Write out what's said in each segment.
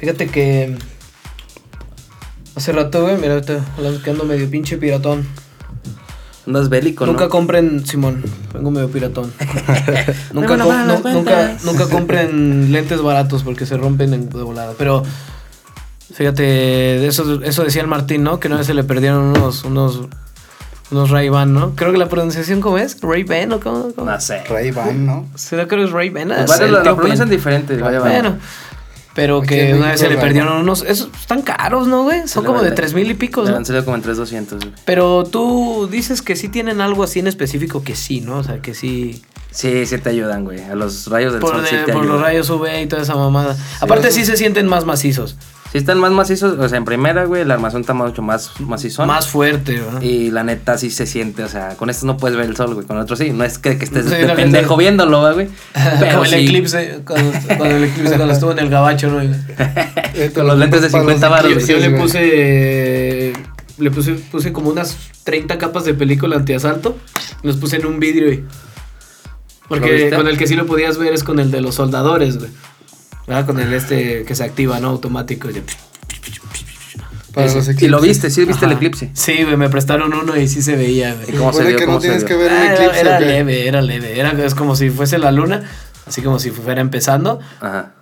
Fíjate que. Hace rato, güey, mira, ahorita hablando que ando medio pinche piratón. Andas bélico, ¿no? Nunca compren, Simón, vengo medio piratón. nunca, no- nunca, nunca compren lentes baratos porque se rompen en, de volada. Pero fíjate, eso, eso decía el Martín, ¿no? Que una vez se le perdieron unos, unos, unos Ray-Ban, ¿no? Creo que la pronunciación, ¿cómo es? ¿Ray-Ban o cómo? cómo? No sé. Ray Ban, ¿no? ¿Será que es Ray-Ban? Pues Ah, tío pronuncian diferente. vaya, vaya. Pero Aquí que una vez se le perdieron unos. Esos están caros, ¿no, güey? Son como de tres mil y pico, ¿no? han salido como en 3200. güey. Pero tú dices que sí tienen algo así en específico que sí, ¿no? O sea, que sí. Sí, sí te ayudan, güey. A los rayos del Por, sol sí te por los rayos UV y toda esa mamada. Aparte, sí se sienten más macizos. Sí están más macizos, o sea, en primera, güey, el armazón está mucho más macizón. Más fuerte, ¿verdad? Y la neta sí se siente, o sea, con estos no puedes ver el sol, güey, con otros sí. No es que, que estés Sí, de la pendejo viéndolo, güey. Pero Como el sí, eclipse, cuando, cuando el eclipse, cuando estuvo en el gabacho, ¿no? Eh, Con los lentes de para 50 varos, Yo, le puse. Le puse, puse como unas 30 capas de película antiasalto. Los puse en un vidrio, güey. ¿Lo Porque con el que sí lo podías ver es con el de los soldadores, güey. ¿Verdad? Con el este que se activa, ¿no? Automático. y- Para Ese. los Y lo viste, sí viste el eclipse. Sí, me prestaron uno y sí se veía, güey. ¿Y cómo se vio? que ¿Cómo no se tienes vio? que ver un Ah, era, leve, era leve. Era, es como si fuese la luna, así como si fuera empezando. Ajá.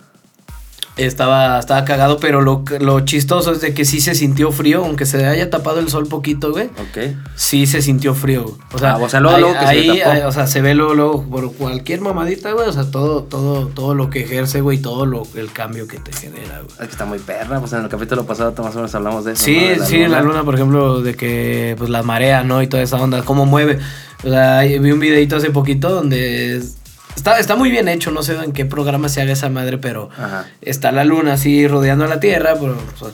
Estaba, estaba cagado, pero lo, lo chistoso es de que sí se sintió frío, aunque se haya tapado el sol poquito, güey. Ok. Sí se sintió frío. O sea, Ah, o sea, luego, ahí, luego que se tapó. ahí, o sea, se ve luego, luego por cualquier mamadita, güey. O sea, todo, todo, todo lo que ejerce, güey, todo lo, el cambio que te genera, güey. Es que está muy perra, pues en el capítulo pasado más o menos hablamos de eso. Sí, ¿no? De sí, la luna, por ejemplo, de que pues la marea, ¿no? Y toda esa onda, cómo mueve. O sea, vi un videito hace poquito donde está, está muy bien hecho, no sé en qué programa se haga esa madre, pero Ajá. está la luna así rodeando a la Tierra, por, pues,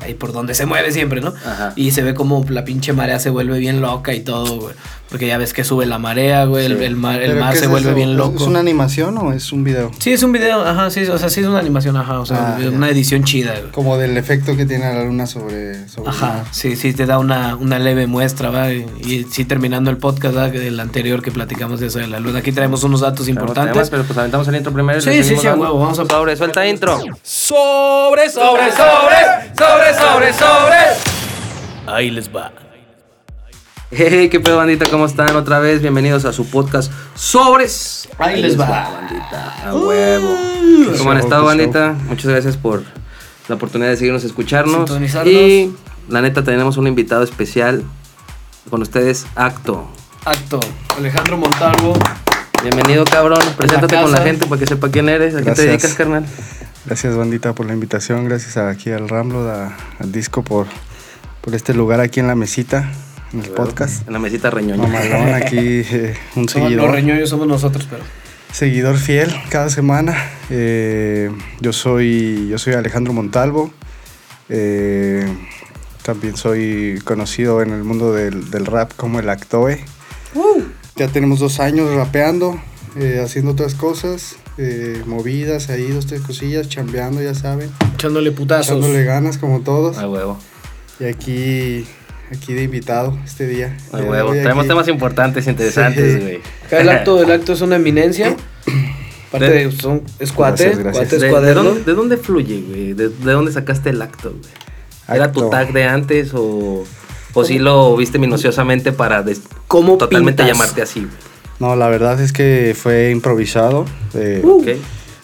ahí por donde se mueve siempre, ¿no? Ajá. Y se ve como la pinche marea se vuelve bien loca y todo, güey. Porque ya ves que sube la marea, güey, el, Sí. el mar, el ¿Pero mar se es vuelve eso? bien ¿Es- loco. ¿Es una animación o es un video? Sí, es un video, ajá, sí, o sea, sí es una animación, ajá, o sea, Ah, ya. una edición chida, güey. Como del efecto que tiene la luna sobre, sobre Ajá, mar. sí, sí, te da una, una leve muestra, ¿va? Y, y sí, terminando el podcast, ¿va? El anterior que platicamos de eso de la luna. Aquí traemos unos datos importantes. temas, pero pues aventamos el intro primero. y Sí, sí, sí, a dando. huevo, vamos a- Sobre, suelta intro. Sobre, Sobre, sobre, sobre, sobre, sobre. Ahí les va. Hey, qué pedo, bandita, ¿cómo están? Otra vez, bienvenidos a su podcast Sobres. Ahí les va. bandita, a huevo. ¿Cómo han estado, bandita? Muchas gracias por la oportunidad de seguirnos escucharnos. Y la neta, tenemos un invitado especial con ustedes, Acto. Acto. Alejandro Montalvo. Bienvenido, cabrón. Preséntate con la gente para que sepa quién eres. ¿A qué te dedicas, carnal? Gracias, bandita, por la invitación. Gracias aquí al Ramblo, a- al disco, por, por este lugar aquí en la mesita, en el podcast. En la mesita reñoña. Mamalón, aquí eh, un No, los seguidor. reñoños somos nosotros, pero. Seguidor fiel cada semana. Eh, yo soy yo soy Alejandro Montalvo. Eh, también soy conocido en el mundo del, del rap como el Actoe. Ya tenemos dos años rapeando, eh, haciendo otras cosas, eh, movidas ahí, dos, tres cosillas, chambeando, ya saben. Echándole putazos. Echándole ganas como todos. A huevo. Y aquí, aquí de invitado este día. A Ya huevo. Tenemos aquí. temas importantes, interesantes, Sí. güey. Acá el acto, el acto es una eminencia. Aparte De- de, son, es cuate, Gracias, gracias. cuate es ¿De, de dónde, de dónde fluye, güey? ¿De, de dónde sacaste el acto, güey? ¿Era Acto. tu tag de antes o, o sí lo viste minuciosamente para des- ¿Cómo totalmente pintas? llamarte así, güey? No, la verdad es que fue improvisado. eh, Uh.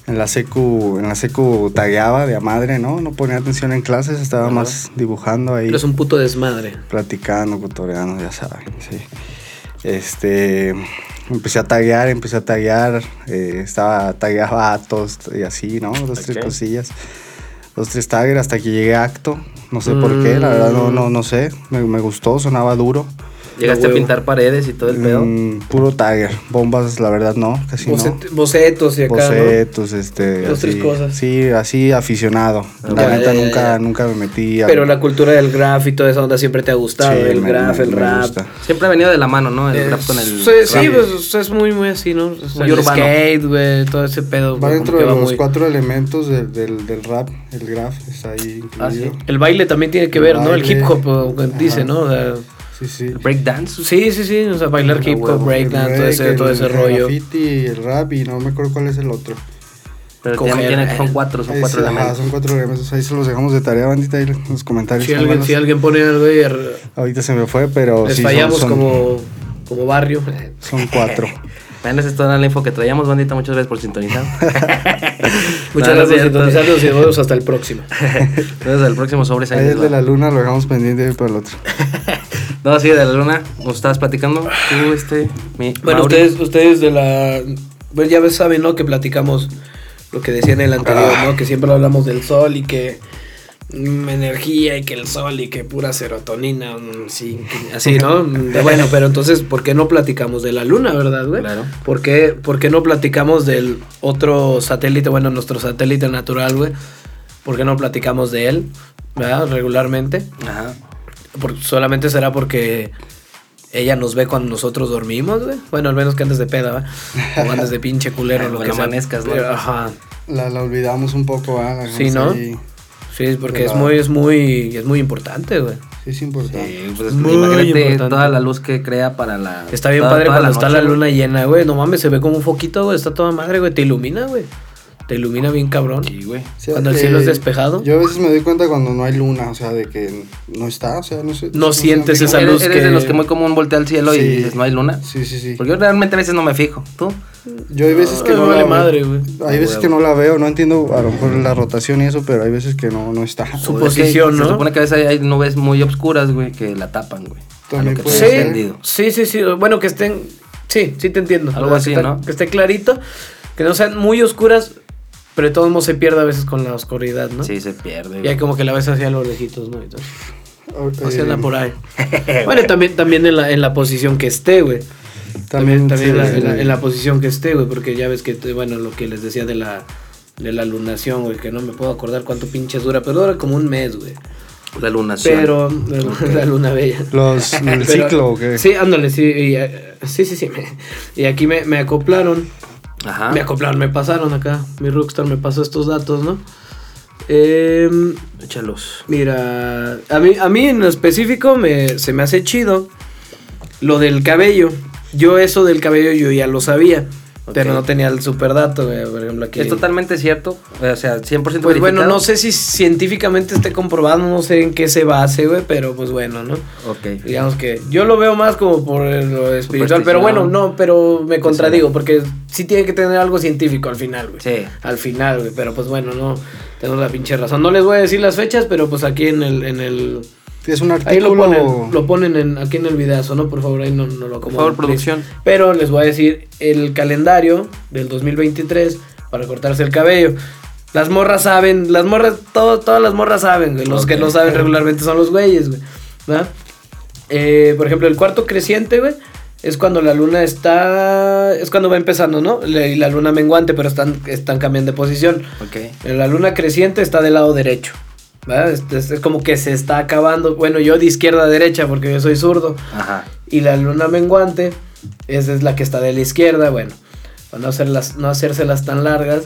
En la secu, en la secu tagueaba de a madre, ¿no? No ponía atención en clases, estaba Ajá. más dibujando ahí, Eres un puto desmadre. platicando, cotoreando, ya saben, sí. Este, empecé a taguear, empecé a taguear, eh, estaba, tagueaba atos y así, ¿no? Dos, tres cosillas. Dos, tres taggers hasta que llegué a acto. No sé por qué, la verdad no, no, no sé. Me, me gustó, sonaba duro. ¿Llegaste a pintar paredes y todo el pedo? Mm, puro tagger. Bombas, la verdad no, casi no. Bocet- bocetos y acá, bocetos, este, Dos, tres cosas. Sí, así aficionado. Ah, la neta nunca, ya. nunca me metí a... Pero la cultura del graf y toda esa onda siempre te ha gustado. Sí, el me- graf, me- el me rap. gusta. Siempre ha venido de la mano, ¿no? El Eh, rap con el. sí, pues es muy, muy así, ¿no? Es Muy el urbano. skate, güey, todo ese pedo. Va dentro de los muy- cuatro elementos del, del, del rap, el graph está ahí incluido. Ah, sí. El baile también tiene que El ver, ¿no? El hip hop, dice, ¿no? Sí, sí. El breakdance. sí, sí, sí, o sea, bailar Ah, hip hop, breakdance, El todo ese, break, todo el- ese el rollo. graffiti, el rap y no me acuerdo cuál es el otro. Pero Coger, tienen, tienen- son eh. cuatro, son Ahí cuatro elementos. son cuatro elementos. Ahí se los dejamos de tarea, bandita, ahí en los comentarios. Si alguien, si alguien pone algo y Ahorita se me fue, pero les sí, son- fallamos son, como, como barrio. Son cuatro. Bueno, esa es toda la info que traíamos, bandita. Muchas gracias por sintonizar. Muchas No, gracias por sintonizarnos y nos vemos hasta el próximo. Entonces, el próximo sobre Ahí el de la luna lo dejamos pendiente ahí para el otro. No, sí, de la luna. ¿Nos estabas platicando? Tú, este, mi. Bueno, Mauri. ustedes, ustedes de la. Pues ya ves, saben, ¿no? Que platicamos lo que decía en el anterior, ¿no? Que siempre hablamos del sol y que. Mm, energía y que el sol y que pura serotonina, mm, sí, así, ¿no? De- bueno, pero entonces, ¿por qué no platicamos de la luna, verdad, güey? Claro. ¿Por qué, por qué no platicamos del otro satélite, bueno, nuestro satélite natural, güey? ¿Por qué no platicamos de él, verdad? Regularmente. Ajá. Por- solamente será porque ella nos ve cuando nosotros dormimos, güey. Bueno, al menos que andes de peda, ¿va? O andes de pinche culero, lo Cuando que sea. amanezcas, ¿no? Ajá. La, la olvidamos un poco, ¿ah? La Sí, ¿no? ahí. Sí, porque es muy, es muy, es muy importante, güey. Sí, es importante. Sí, pues Muy imagínate importante. toda la luz que crea para la. Está bien toda- padre toda cuando está la luna llena, güey. No mames, se ve como un foquito, güey. Está toda madre, güey. Te ilumina, güey. Te ilumina bien cabrón. Sí, güey. O sea, Cuando el cielo es despejado. Yo a veces me doy cuenta cuando no hay luna, o sea, de que no está, o sea, no sé. No sientes esa ¿Eres, luz eres que- de los que muy común voltea al cielo y Sí. dices, no hay luna? Sí, sí, sí. Porque yo realmente a veces no me fijo. ¿Tú? Yo hay veces que no vale la madre, güey. Hay veces que no la veo, no entiendo a lo mejor la rotación y eso, pero hay veces que no, no está. Su posición, ¿no? Se supone que a veces hay, hay nubes muy oscuras, güey, que la tapan, güey. También entendido. Sí, sí, sí. Bueno, que estén. Sí, sí te entiendo. Algo así, ¿no? Que esté clarito. Que no sean muy oscuras. Pero de todos modos se pierde a veces con la oscuridad, ¿no? Sí, se pierde. Y hay como que la ves hacia los lejitos, ¿no? Entonces, o sea, Eh, anda por ahí. bueno, también, también en, la, en la posición que esté, güey. También, también sí, la- sí, en, la, en la posición que esté, güey. Porque ya ves que, bueno, lo que les decía de la, de la lunación, güey. Que no me puedo acordar cuánto pinche dura. Pero dura como un mes, güey. La lunación. Pero, la luna bella. Los, el Pero- ciclo, ¿o qué? Sí, ándale, sí. y, eh, sí, sí, sí. me- y aquí me, me acoplaron. Ajá. Me acoplaron, me pasaron acá. Mi rockstar me pasó estos datos, ¿no? Em, Échalos. mira, a mí, a mí en lo específico me, se me hace chido lo del cabello. Yo eso del cabello yo ya lo sabía. Pero no tenía el super dato, güey, por ejemplo aquí. Es totalmente cierto. O sea, 100% Pues verificado. bueno, no sé si científicamente esté comprobado, no sé en qué se base, güey, pero pues bueno, ¿no? Ok. Digamos que yo lo veo más como por lo espiritual, pero bueno, no, pero me contradigo, porque sí tiene que tener algo científico al final, güey. Sí. Al final, güey, pero pues bueno, no, tengo la pinche razón. No les voy a decir las fechas, pero pues aquí en el, en el, Es un ahí lo artículo. ponen, lo ponen en, aquí en el videazo, ¿no? Por favor, ahí no, no lo acomoden, favor, please. producción. Pero les voy a decir el calendario del 2023 para cortarse el cabello. Las morras saben, las morras, todo, todas las morras saben, güey. Los que no saben regularmente son los güeyes, güey. ¿verdad? Eh, por ejemplo, el cuarto creciente, güey, es cuando la luna está. Es cuando va empezando, ¿no? Le- Y la luna menguante, pero están, están cambiando de posición. Ok. La luna creciente está del lado derecho. Es, es- es como que se está acabando. Bueno, yo de izquierda a derecha, porque yo soy zurdo. Ajá. Y la luna menguante, esa es la que está de la izquierda, bueno, para no, hacerlas, no hacérselas tan largas.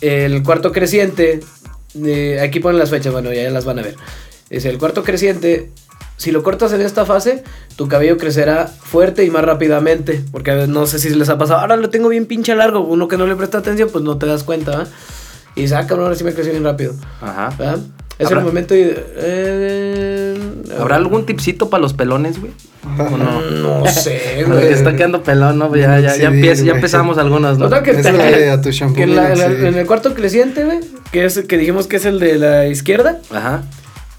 El cuarto creciente, eh, aquí ponen las fechas, bueno, ya las van a ver. Es el cuarto creciente, si lo cortas en esta fase, tu cabello crecerá fuerte y más rápidamente, porque a veces no sé si les ha pasado, ahora lo tengo bien pinche largo, uno que no le presta atención, pues no te das cuenta, ¿va? Y dice, ah, ahora sí me creció bien rápido, Ajá. ¿verdad? Es ¿Habrá- el momento... de- eh, ¿Habrá algún tipcito para los pelones, güey? ¿O no? No sé, güey. que está quedando pelón, ¿no? Ya, ya, Sí, ya, empieza- ya güey. empezamos algunos, ¿no? Total que, Esa es la de a tu shampoo, que en, la- mira, en la- sí. en el cuarto creciente, güey, que es que dijimos que es el de la izquierda, Ajá.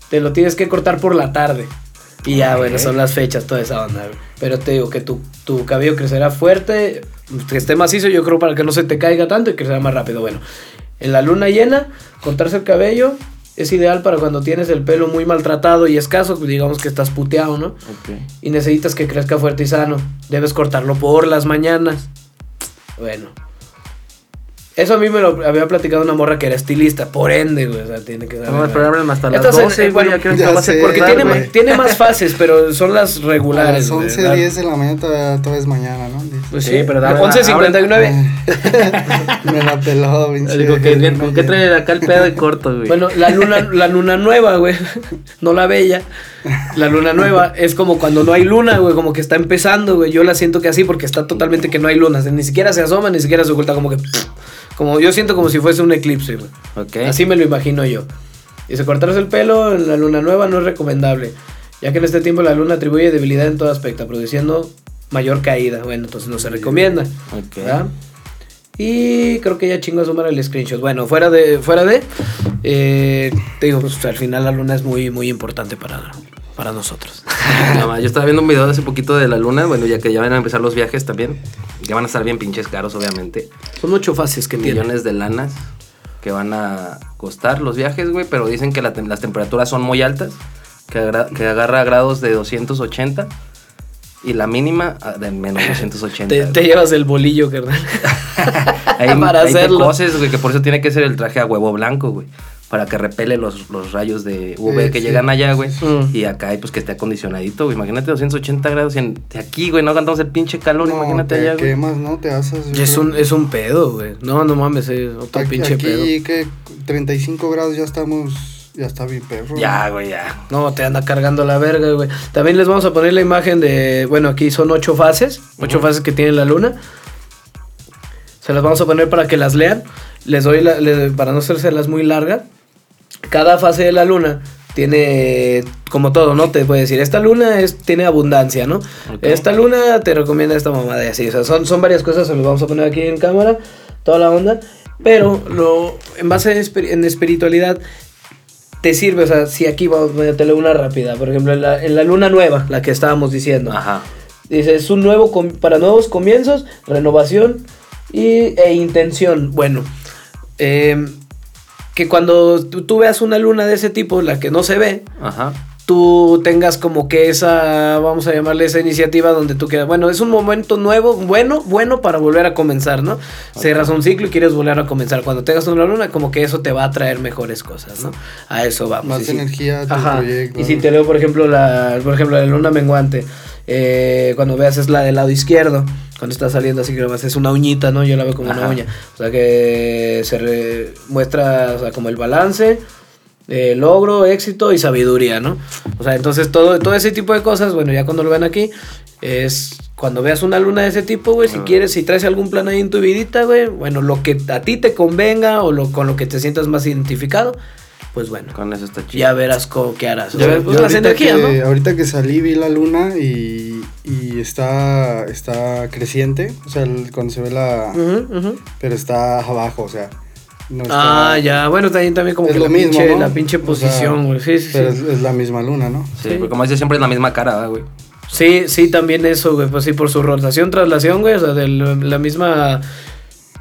te lo tienes que cortar por la tarde. Y ya, bueno, son las fechas, toda esa onda, güey. Pero te digo que tu, tu cabello crecerá fuerte, que esté macizo, yo creo, para que no se te caiga tanto y crecerá más rápido. Bueno, en la luna llena, cortarse el cabello es ideal para cuando tienes el pelo muy maltratado y escaso, digamos que estás puteado, ¿no? Y necesitas que crezca fuerte y sano. Debes cortarlo por las mañanas. Bueno. Eso a mí me lo había platicado una morra que era estilista, por ende, güey, o sea, tiene que dar. No, pero abren hasta las Estas en- 12, eh, güey. bueno, ya creo ya que va a ser sé, Porque tiene, ma- tiene más fases, pero son las A regulares. las güey, 11, ¿verdad? 10 de la mañana todavía, todavía es mañana, ¿no? Pues Sí, sí, pero pero da- 11.59. Me la peló, pinche. Digo, que, ¿con qué trae acá el pedo de corto, güey? Bueno, la luna, la luna nueva, güey. No la bella. La luna nueva es como cuando no hay luna, güey. Como que está empezando, güey. Yo la siento que así porque está totalmente que no hay lunas. Ni siquiera se asoma, ni siquiera se oculta. Como que. Como yo siento como si fuese un eclipse, güey. Así me lo imagino yo. Dice, cortarse el pelo en la luna nueva no es recomendable, ya que en este tiempo la luna atribuye debilidad en todo aspecto, produciendo mayor caída. Bueno, entonces no se recomienda. Y creo que ya chingo a sumar el screenshot. Bueno, fuera de, fuera de, eh, te digo, pues al final la luna es muy, muy importante para, para nosotros. Yo estaba viendo un video hace poquito de la luna, bueno, ya que ya van a empezar los viajes también. Ya van a estar bien pinches caros, obviamente. Son ocho fases que tienen. Millones de lanas que van a costar los viajes, güey, pero dicen que la tem- las temperaturas son muy altas, que, agra- que agarra grados de 280 y la mínima ah, de menos 280. Te, te llevas el bolillo, carnal. Ahí, para te hacerlo. coses, güey, que por eso tiene que ser el traje a huevo blanco, güey. Para que repele los, los rayos de UV Sí, que sí. llegan allá, güey. Mm. Y acá, pues que esté acondicionadito, güey. Imagínate 280 grados y en- de aquí, güey, no aguantamos el pinche calor, No, imagínate te allá, güey. quemas, ¿no? Te asas. Es creo. un, es un pedo, güey. No, no mames, es otro Aquí, pinche pedo. aquí que 35 grados ya estamos, ya está bien perro. Ya, güey, ya. No, te anda cargando la verga, güey. También les vamos a poner la imagen de. Bueno, aquí son ocho fases. Ocho fases que tiene la luna. Se las vamos a poner para que las lean. Les doy la, para no hacérselas muy largas. Cada fase de la luna tiene, como todo, ¿no? Te puede decir, esta luna es, tiene abundancia, ¿no? Esta luna te recomienda esta mamada y así. O sea, son, son varias cosas, se las vamos a poner aquí en cámara, toda la onda. Pero lo, en base en, espir- en espiritualidad, te sirve, o sea, si aquí vamos a meterle una rápida, por ejemplo, en la, en la luna nueva, la que estábamos diciendo. Ajá. Dice, es un nuevo, para nuevos comienzos, renovación y, e intención. Bueno, em, que cuando tú, tú veas una luna de ese tipo, la que no se ve, Ajá. tú tengas como que esa, vamos a llamarle esa iniciativa donde tú quedas, bueno, es un momento nuevo, bueno, bueno para volver a comenzar, ¿no? Cerras un ciclo y quieres volver a comenzar. Cuando tengas una luna, como que eso te va a traer mejores cosas, ¿no? A eso vamos. Más Y energía tu Ajá. proyecto. Y si te leo, por ejemplo, la, por ejemplo, la luna menguante, eh, cuando veas es la del lado izquierdo, cuando está saliendo así que nomás es una uñita, ¿no? Yo la veo como una Ajá. uña. O sea que se re- muestra, o sea, como el balance, eh, logro, éxito y sabiduría, ¿no? O sea, entonces todo, todo ese tipo de cosas, bueno, ya cuando lo ven aquí, es cuando veas una luna de ese tipo, güey, si Ah. quieres, si traes algún plan ahí en tu vidita, güey, bueno, lo que a ti te convenga o lo, con lo que te sientas más identificado, pues bueno, Con eso está chido. ya verás co- qué harás. Pues las ahorita energías, que, ¿no? Ahorita que salí vi la luna y, y está, está creciente, o sea, el- cuando se ve la... Pero está abajo, o sea... No está- Ah, ya, bueno, también, también como Es que lo la, mismo, pinche, ¿no? la pinche O sea, posición, güey. Sí, sí, Pero sí. es, es la misma luna, ¿no? Sí, Sí. porque como dice siempre es la misma cara, ¿verdad, güey. Sí, sí, también eso, güey. Pues sí, por su rotación, traslación, güey. O sea, de la la misma.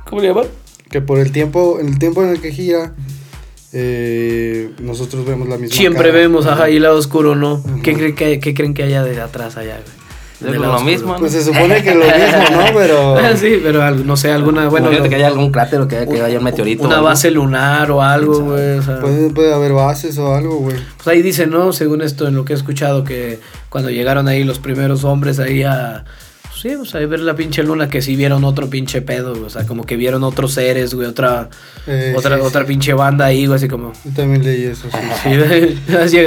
¿Cómo le llaman? Que por el tiempo, el tiempo en el que gira, eh, nosotros vemos la misma Siempre cara. vemos, ajá, y lado oscuro, ¿no? ¿Qué, creen que, qué creen que haya de atrás allá, güey? Es Del lo oscuro. mismo, ¿no? Pues se supone que lo mismo, ¿no? Pero... Ah, sí, pero no sé, alguna. Bueno, que haya algún cráter o que haya, que haya un meteorito. una base lunar o algo, güey. O sea, Puede, puede haber bases o algo, güey. pues ahí dice, ¿no? Según esto, en lo que he escuchado, que cuando llegaron ahí los primeros hombres ahí a. sí, o sea, ver la pinche luna, que sí vieron otro pinche pedo, güey, o sea, como que vieron otros seres, güey, otra, Eh, otra, sí, otra sí. pinche banda ahí, güey, así como. Yo también leí eso, sí. Sí, güey, así,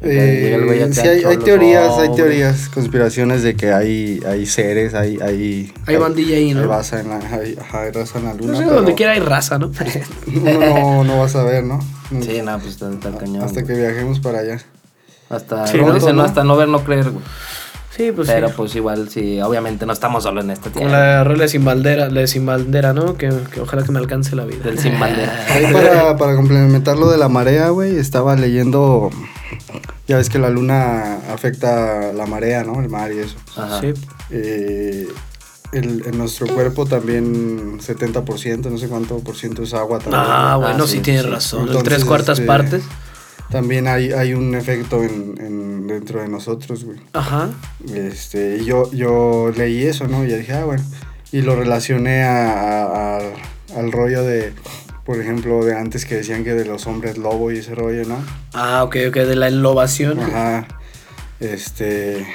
Eh, sí, hay, teorías, hay teorías, conspiraciones de que hay, hay seres, hay, hay, Hay bandilla ahí, ¿no? Hay raza en la, hay, ajá, hay raza en la luna. No sé, pero donde quiera hay raza, ¿no? Uno no, no va a saber, ¿no? Sí, no, pues está, está cañón. Hasta que viajemos para allá. Hasta, Sí, ¿no? dicen, ¿no? ¿no? Hasta no ver, no creer, güey. Sí, pues Pero sí. pues igual, sí, obviamente no estamos solo en este Con tiempo. la rola sin bandera, la de sin bandera, ¿no? Que, que ojalá que me alcance la vida. Del sin bandera. Ahí para, para complementar lo de la marea, güey, estaba leyendo. Ya ves que la luna afecta la marea, ¿no? El mar y eso. Ajá. Sí. Eh, el- en nuestro cuerpo también 70%, no sé cuánto por ciento es agua también. Ah, bueno, Ah, sí, sí, tienes sí. razón. En Entonces, tres cuartas este, partes. También hay, hay un efecto en, en- dentro de nosotros, güey. Ajá. Este, y yo, yo leí eso, ¿no? Y dije, ah, bueno. Y lo relacioné a, a- a- al rollo de, por ejemplo, de antes que decían que de los hombres lobo y ese rollo, ¿no? Ah, ok, ok, de la enlobación. Ajá. Este.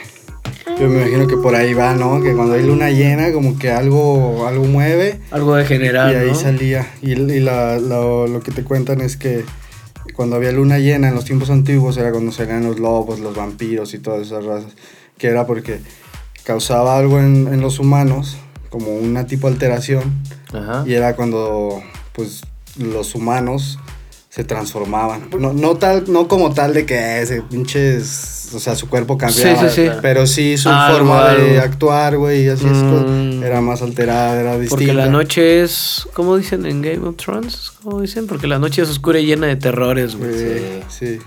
Yo me imagino que por ahí va, ¿no? Que cuando hay luna llena, como que algo, algo mueve. Algo de general, y ahí ¿no? salía. Y, y la- lo que te cuentan es que cuando había luna llena en los tiempos antiguos era cuando salían los lobos, los vampiros y todas esas razas. Que era porque causaba algo en, en los humanos como una tipo alteración Ajá. y era cuando pues los humanos se transformaban. No, no tal, no como tal de que ese pinches, o sea, su cuerpo cambiaba. Sí, sí, sí. Pero sí su Algo, forma de actuar, güey, y así es, Mm. era más alterada, era distinta. Porque la noche es, ¿cómo dicen en Game of Thrones? ¿Cómo dicen? Porque la noche es oscura y llena de terrores, güey. Eh, sí.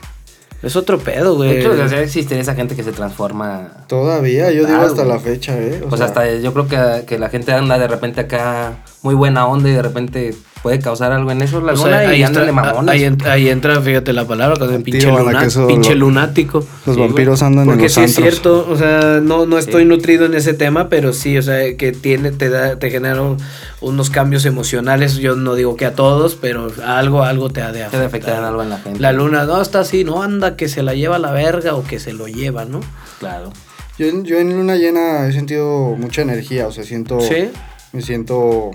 Es otro pedo, De güey. hecho, desde existe esa gente que se transforma. Todavía, yo digo Ah, hasta güey. la fecha, ¿eh? O Pues sea, hasta yo creo que, que la gente anda de repente acá muy buena onda y de repente puede causar algo en eso la O luna sea, y ahí, andan entra, de mamones. ahí, en- ahí entra, fíjate la palabra, pinche, luna- pinche lo- lunático. los sí, vampiros andan en Porque los sí es antros. cierto, o sea, no, no estoy Sí. nutrido en ese tema, pero sí, o sea, que tiene, te da, te genera un- unos cambios emocionales. Yo no digo que a todos, pero algo, algo te ha de afectar. afectar en algo en la gente. La luna, no, está así, no anda que se la lleva a la verga o que se lo lleva, ¿no? Claro. Yo, en- yo en luna llena he sentido mucha energía, o sea, siento... Sí. Me siento...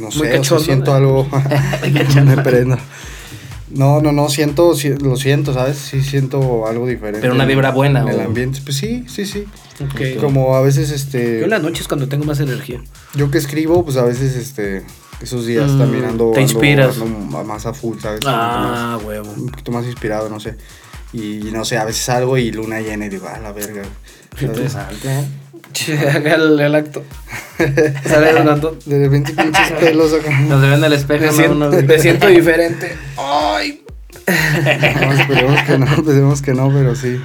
No sé, o sea, cachondo, siento algo... me prendo. No, no, no, siento, si- lo siento, ¿sabes? Sí siento algo diferente. Pero una vibra buena, En el o- ambiente, pues sí, sí, sí. Ok. Como a veces, este... Yo en la noche es cuando tengo más energía. Yo que escribo, pues a veces, este... Esos días Mm, también ando... te ando- inspiras. ando más a full, ¿sabes? Ah, huevo. más- un poquito más inspirado, no sé. Y no sé, a veces salgo y luna llena y digo, ah, la verga. ¿sabes? Interesante. Haga el, el acto. Sale hablando. De repente pinches pelos acá. Nos ven en el espejo. Me ¿no? siento, Unos- me siento diferente. Ay. No, esperemos que no, esperemos que no, pero sí.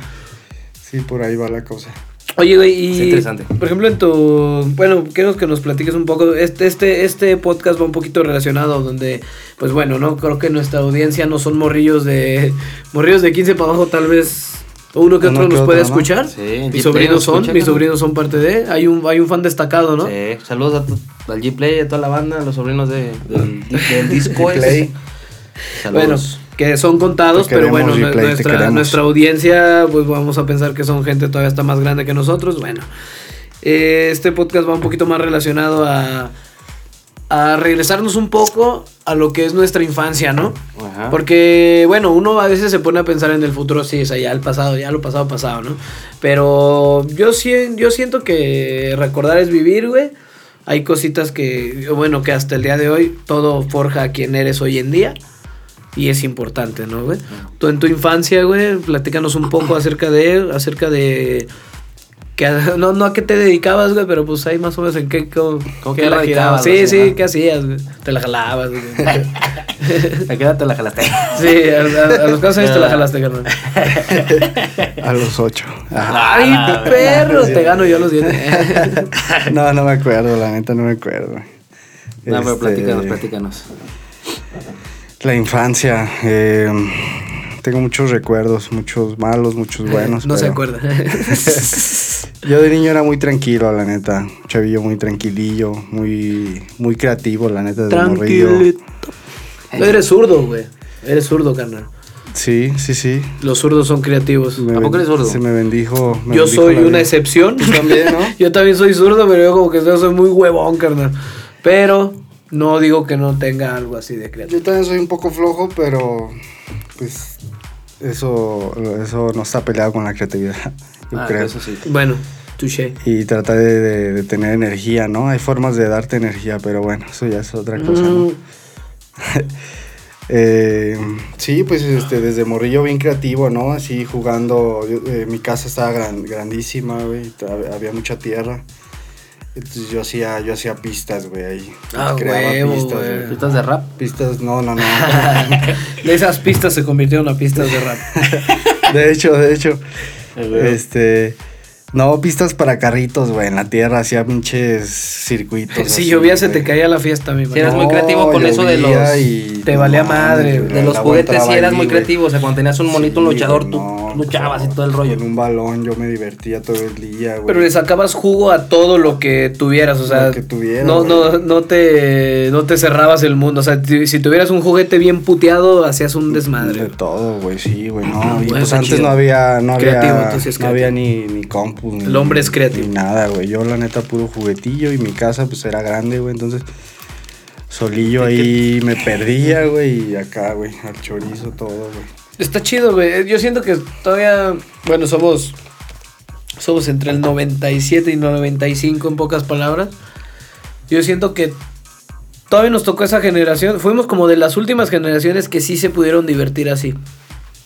Sí, por ahí va la cosa. Oye, güey, y. Es interesante. Por ejemplo, en tu. Bueno, quiero que nos platiques un poco. Este, este, este podcast va un poquito relacionado, donde, pues bueno, ¿no? Creo que nuestra audiencia no son morrillos de. Morrillos de 15 para abajo, tal vez. Uno que Uno otro que nos otro, puede ¿no? escuchar. Sí, mis sobrinos nos son, mis ¿no? sobrinos son parte de. Hay un, hay un fan destacado, ¿no? Sí, saludos a tu- al G-Play, a toda la banda, a los sobrinos de, del, del disco. Play. Bueno, Saludos. que son contados, Te pero queremos, bueno, nuestra, nuestra audiencia, pues vamos a pensar que son gente todavía está más grande que nosotros. Bueno, eh, este podcast va un poquito más relacionado a, a regresarnos un poco a lo que es nuestra infancia, ¿no? Ajá. Porque, bueno, uno a veces se pone a pensar en el futuro, sí, o sea, ya el pasado, ya lo pasado, pasado, ¿no? Pero yo, yo siento que recordar es vivir, güey. Hay cositas que, bueno, que hasta el día de hoy todo forja a quien eres hoy en día. Y es importante, ¿no, güey? Tú en tu infancia, güey, platícanos un poco acerca de, acerca de... Que, no, no a qué te dedicabas, güey, pero pues ahí más o menos en qué... ¿Cómo, ¿Cómo qué la girabas. Sí, sí. ¿qué hacías, güey? Te la jalabas, güey. ¿A qué edad te la jalaste? Sí, a, a- a los casos te la jalaste, carnal. A los ocho. Ay, Ah, perro, te gano yo a los 10. No, no me acuerdo, la neta no me acuerdo. No, pero Este, platícanos, platícanos. La infancia. eh, tengo muchos recuerdos, muchos malos, muchos buenos. No se acuerda. Yo de niño era muy tranquilo, la neta. Un chavillo muy tranquilillo, muy, muy creativo, la neta, de morrillo. Tranquilito. No eres zurdo, güey. Eres zurdo, carnal. Sí, sí, sí. Los zurdos son creativos. Me ¿A poco eres zurdo? Se me bendijo. me Yo bendijo soy una vida. excepción. Tú también, ¿no? yo también soy zurdo, pero yo como que yo soy muy huevón, carnal. Pero no digo que no tenga algo así de creativo. Yo también soy un poco flojo, pero pues eso, eso no está peleado con la creatividad, yo Ah, creo. eso sí. Bueno, touché. Y tratar de, de- de tener energía, ¿no? Hay formas de darte energía, pero bueno, eso ya es otra cosa, ¿no? Mm, Eh, sí, pues este, desde morrillo bien creativo, ¿no? Así jugando. yo- eh, mi casa estaba gran- grandísima, güey. Había mucha tierra. Entonces yo hacía, yo hacía pistas, güey, ahí. Ah, huevo, güey. ¿Pistas de rap? Pistas, no, no, no. De esas pistas se convirtieron a pistas de rap. de hecho, de hecho. Este. No, pistas para carritos, güey. En la tierra hacía pinches circuitos. si llovía se te caía la fiesta, mi Sí, eras muy creativo con eso de los- y- Te valía madre, güey, De los juguetes sí eras ahí, muy creativo. O sea, cuando tenías un monito, un luchador, tú no, luchabas y todo el rollo. Con un balón yo me divertía todo el día, güey. Pero le sacabas jugo a todo lo que tuvieras, o sea, Lo que tuviera, no, no, no te, no te cerrabas el mundo, o sea, si tuvieras un juguete bien puteado, hacías un De desmadre. todo, güey, sí, güey, no. Ah, y pues está antes chido. no había, no Creativo, había, no había ni, ni compu. Ni, El hombre es creativo. Ni nada, güey. Yo la neta puro juguetillo y mi casa pues era grande, güey, entonces solillo ahí me perdía, güey, y acá, güey, al chorizo todo, güey. Está chido, güey. Yo siento que todavía, bueno, somos somos entre el 97 y 95 en pocas palabras. yo siento que todavía nos tocó esa generación. Fuimos como de las últimas generaciones que sí se pudieron divertir así.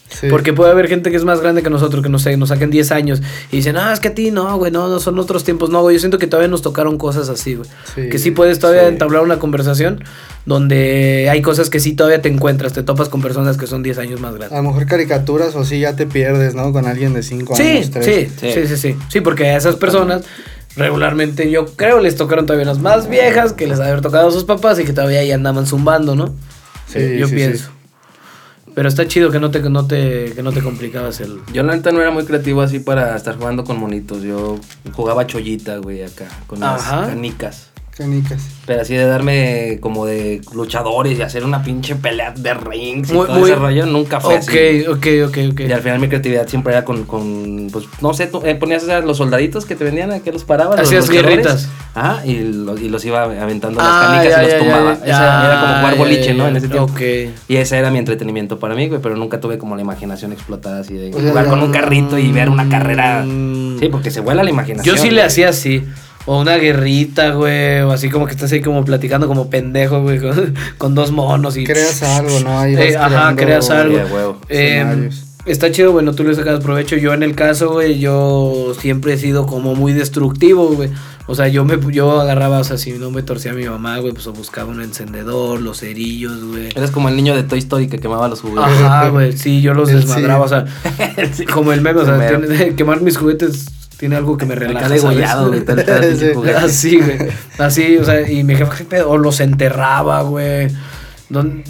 Sí. Porque puede haber gente que es más grande que nosotros, que no sé, nos saquen 10 años y dicen, ah, es que a ti no, güey, no, no son otros tiempos. No, güey, yo siento que todavía nos tocaron cosas así, güey. Sí, que sí puedes todavía sí. entablar una conversación donde hay cosas que sí todavía te encuentras, te topas con personas que son 10 años más A grandes. lo mejor caricaturas o sí ya te pierdes, ¿no? Con alguien de 5 Sí, años, sí, tres. sí, Sí. sí, sí, sí. porque a esas personas regularmente yo creo les tocaron todavía las más viejas que les haber tocado a sus papás y que todavía ahí andaban zumbando, ¿no? Sí, yo sí, pienso. Pero está chido que no te, que no te, que no te complicabas el... Yo la neta no era muy creativo así para estar jugando con monitos. Yo jugaba chollita, güey, acá, con las Ajá. canicas. Canicas. Pero así de darme como de luchadores y hacer una pinche pelea de rings y Muy- todo muy- ese rollo, nunca fue así. Ok, ok, ok. Y al final mi creatividad siempre era con, con pues, no sé, tú, eh, ponías los soldaditos que te vendían, que los parabas. Hacías guerritas. Ajá, y, los- y los iba aventando las Ah, canicas ya, y los ya, tumbaba. ya, Esa ya, era como jugar ya, boliche, ya, ¿no? ya. En ese tiempo. Ok. Y ese era mi entretenimiento para mí, güey, pero nunca tuve como la imaginación explotada así de jugar con un carrito y ver una carrera. Mm. Sí, porque se vuela la imaginación. Yo sí le hacía así. O una guerrita, güey. O así como que estás ahí como platicando como pendejo, güey. Con, con dos monos y... Creas algo, ¿no? Ahí Eh, ajá, creas algo. Eh, escenarios. está chido, bueno, tú le sacas provecho. Yo en el caso, güey, yo siempre he sido como muy destructivo, güey. O sea, yo me yo agarraba, o sea, si no me torcía a mi mamá, güey, pues o buscaba un encendedor, los cerillos, güey. Eres como el niño de Toy Story que quemaba los juguetes. Ajá, güey, sí, yo los El desmadraba, o sea, como el meme, o sea, quemar mis juguetes tiene algo que me relaja, Acá degollado, güey. Así, güey. Así, o sea, y mi jefa, ¿qué pedo? O los enterraba, güey. ¿Dónde?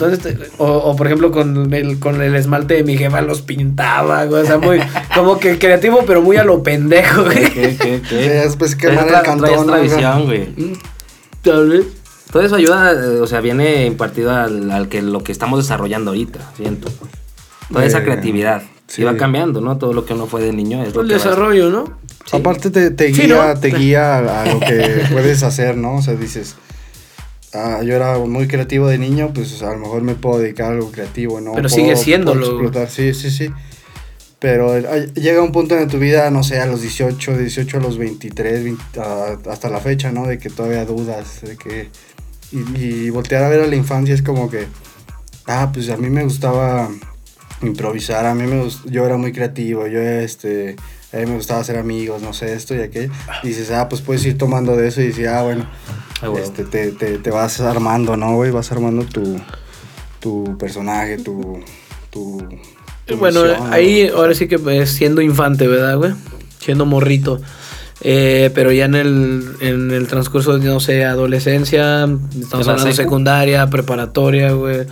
O, o, por ejemplo, con el, con el esmalte de mi jefa los pintaba, güey. O sea, muy, como que creativo, pero muy a lo pendejo, güey. ¿Qué, qué, qué? Después quemar el cantón, visión, güey. Tal vez. Todo eso ayuda, eh, o sea, viene impartido al, al que lo que estamos desarrollando ahorita, siento. Toda esa Eh, creatividad. Sí. Y va cambiando, ¿no? Todo lo que uno fue de niño es lo El que desarrollo, ¿no? Sí. Aparte te, te Sí, guía, ¿no? te guía a, lo que puedes hacer, ¿no? O sea, dices, ah, yo era muy creativo de niño, pues a lo mejor me puedo dedicar a algo creativo, ¿no? Pero Puedo- sigue siéndolo. puedo explotar, sí, sí, sí. Pero eh, llega un punto en tu vida, no sé, a los 18, 18 a los 23, 20, ah, hasta la fecha, ¿no? De que todavía dudas, de que... Y, y voltear a ver a la infancia es como que, ah, pues a mí me gustaba improvisar, a mí me gust- yo era muy creativo, yo este, a mí me gustaba hacer amigos, no sé, esto y aquello. Y dices, ah, pues puedes ir tomando de eso y dices, ah, bueno, Ah, este, te, te, te vas armando, ¿no, güey? Vas armando tu, tu personaje, tu... tu, tu Bueno, misión, ahí ¿no? ahora sí que pues, siendo infante, ¿verdad, güey? Siendo morrito. Eh, pero ya en el, en el transcurso de, no sé, adolescencia, estamos la hablando de secu? secundaria, preparatoria, güey.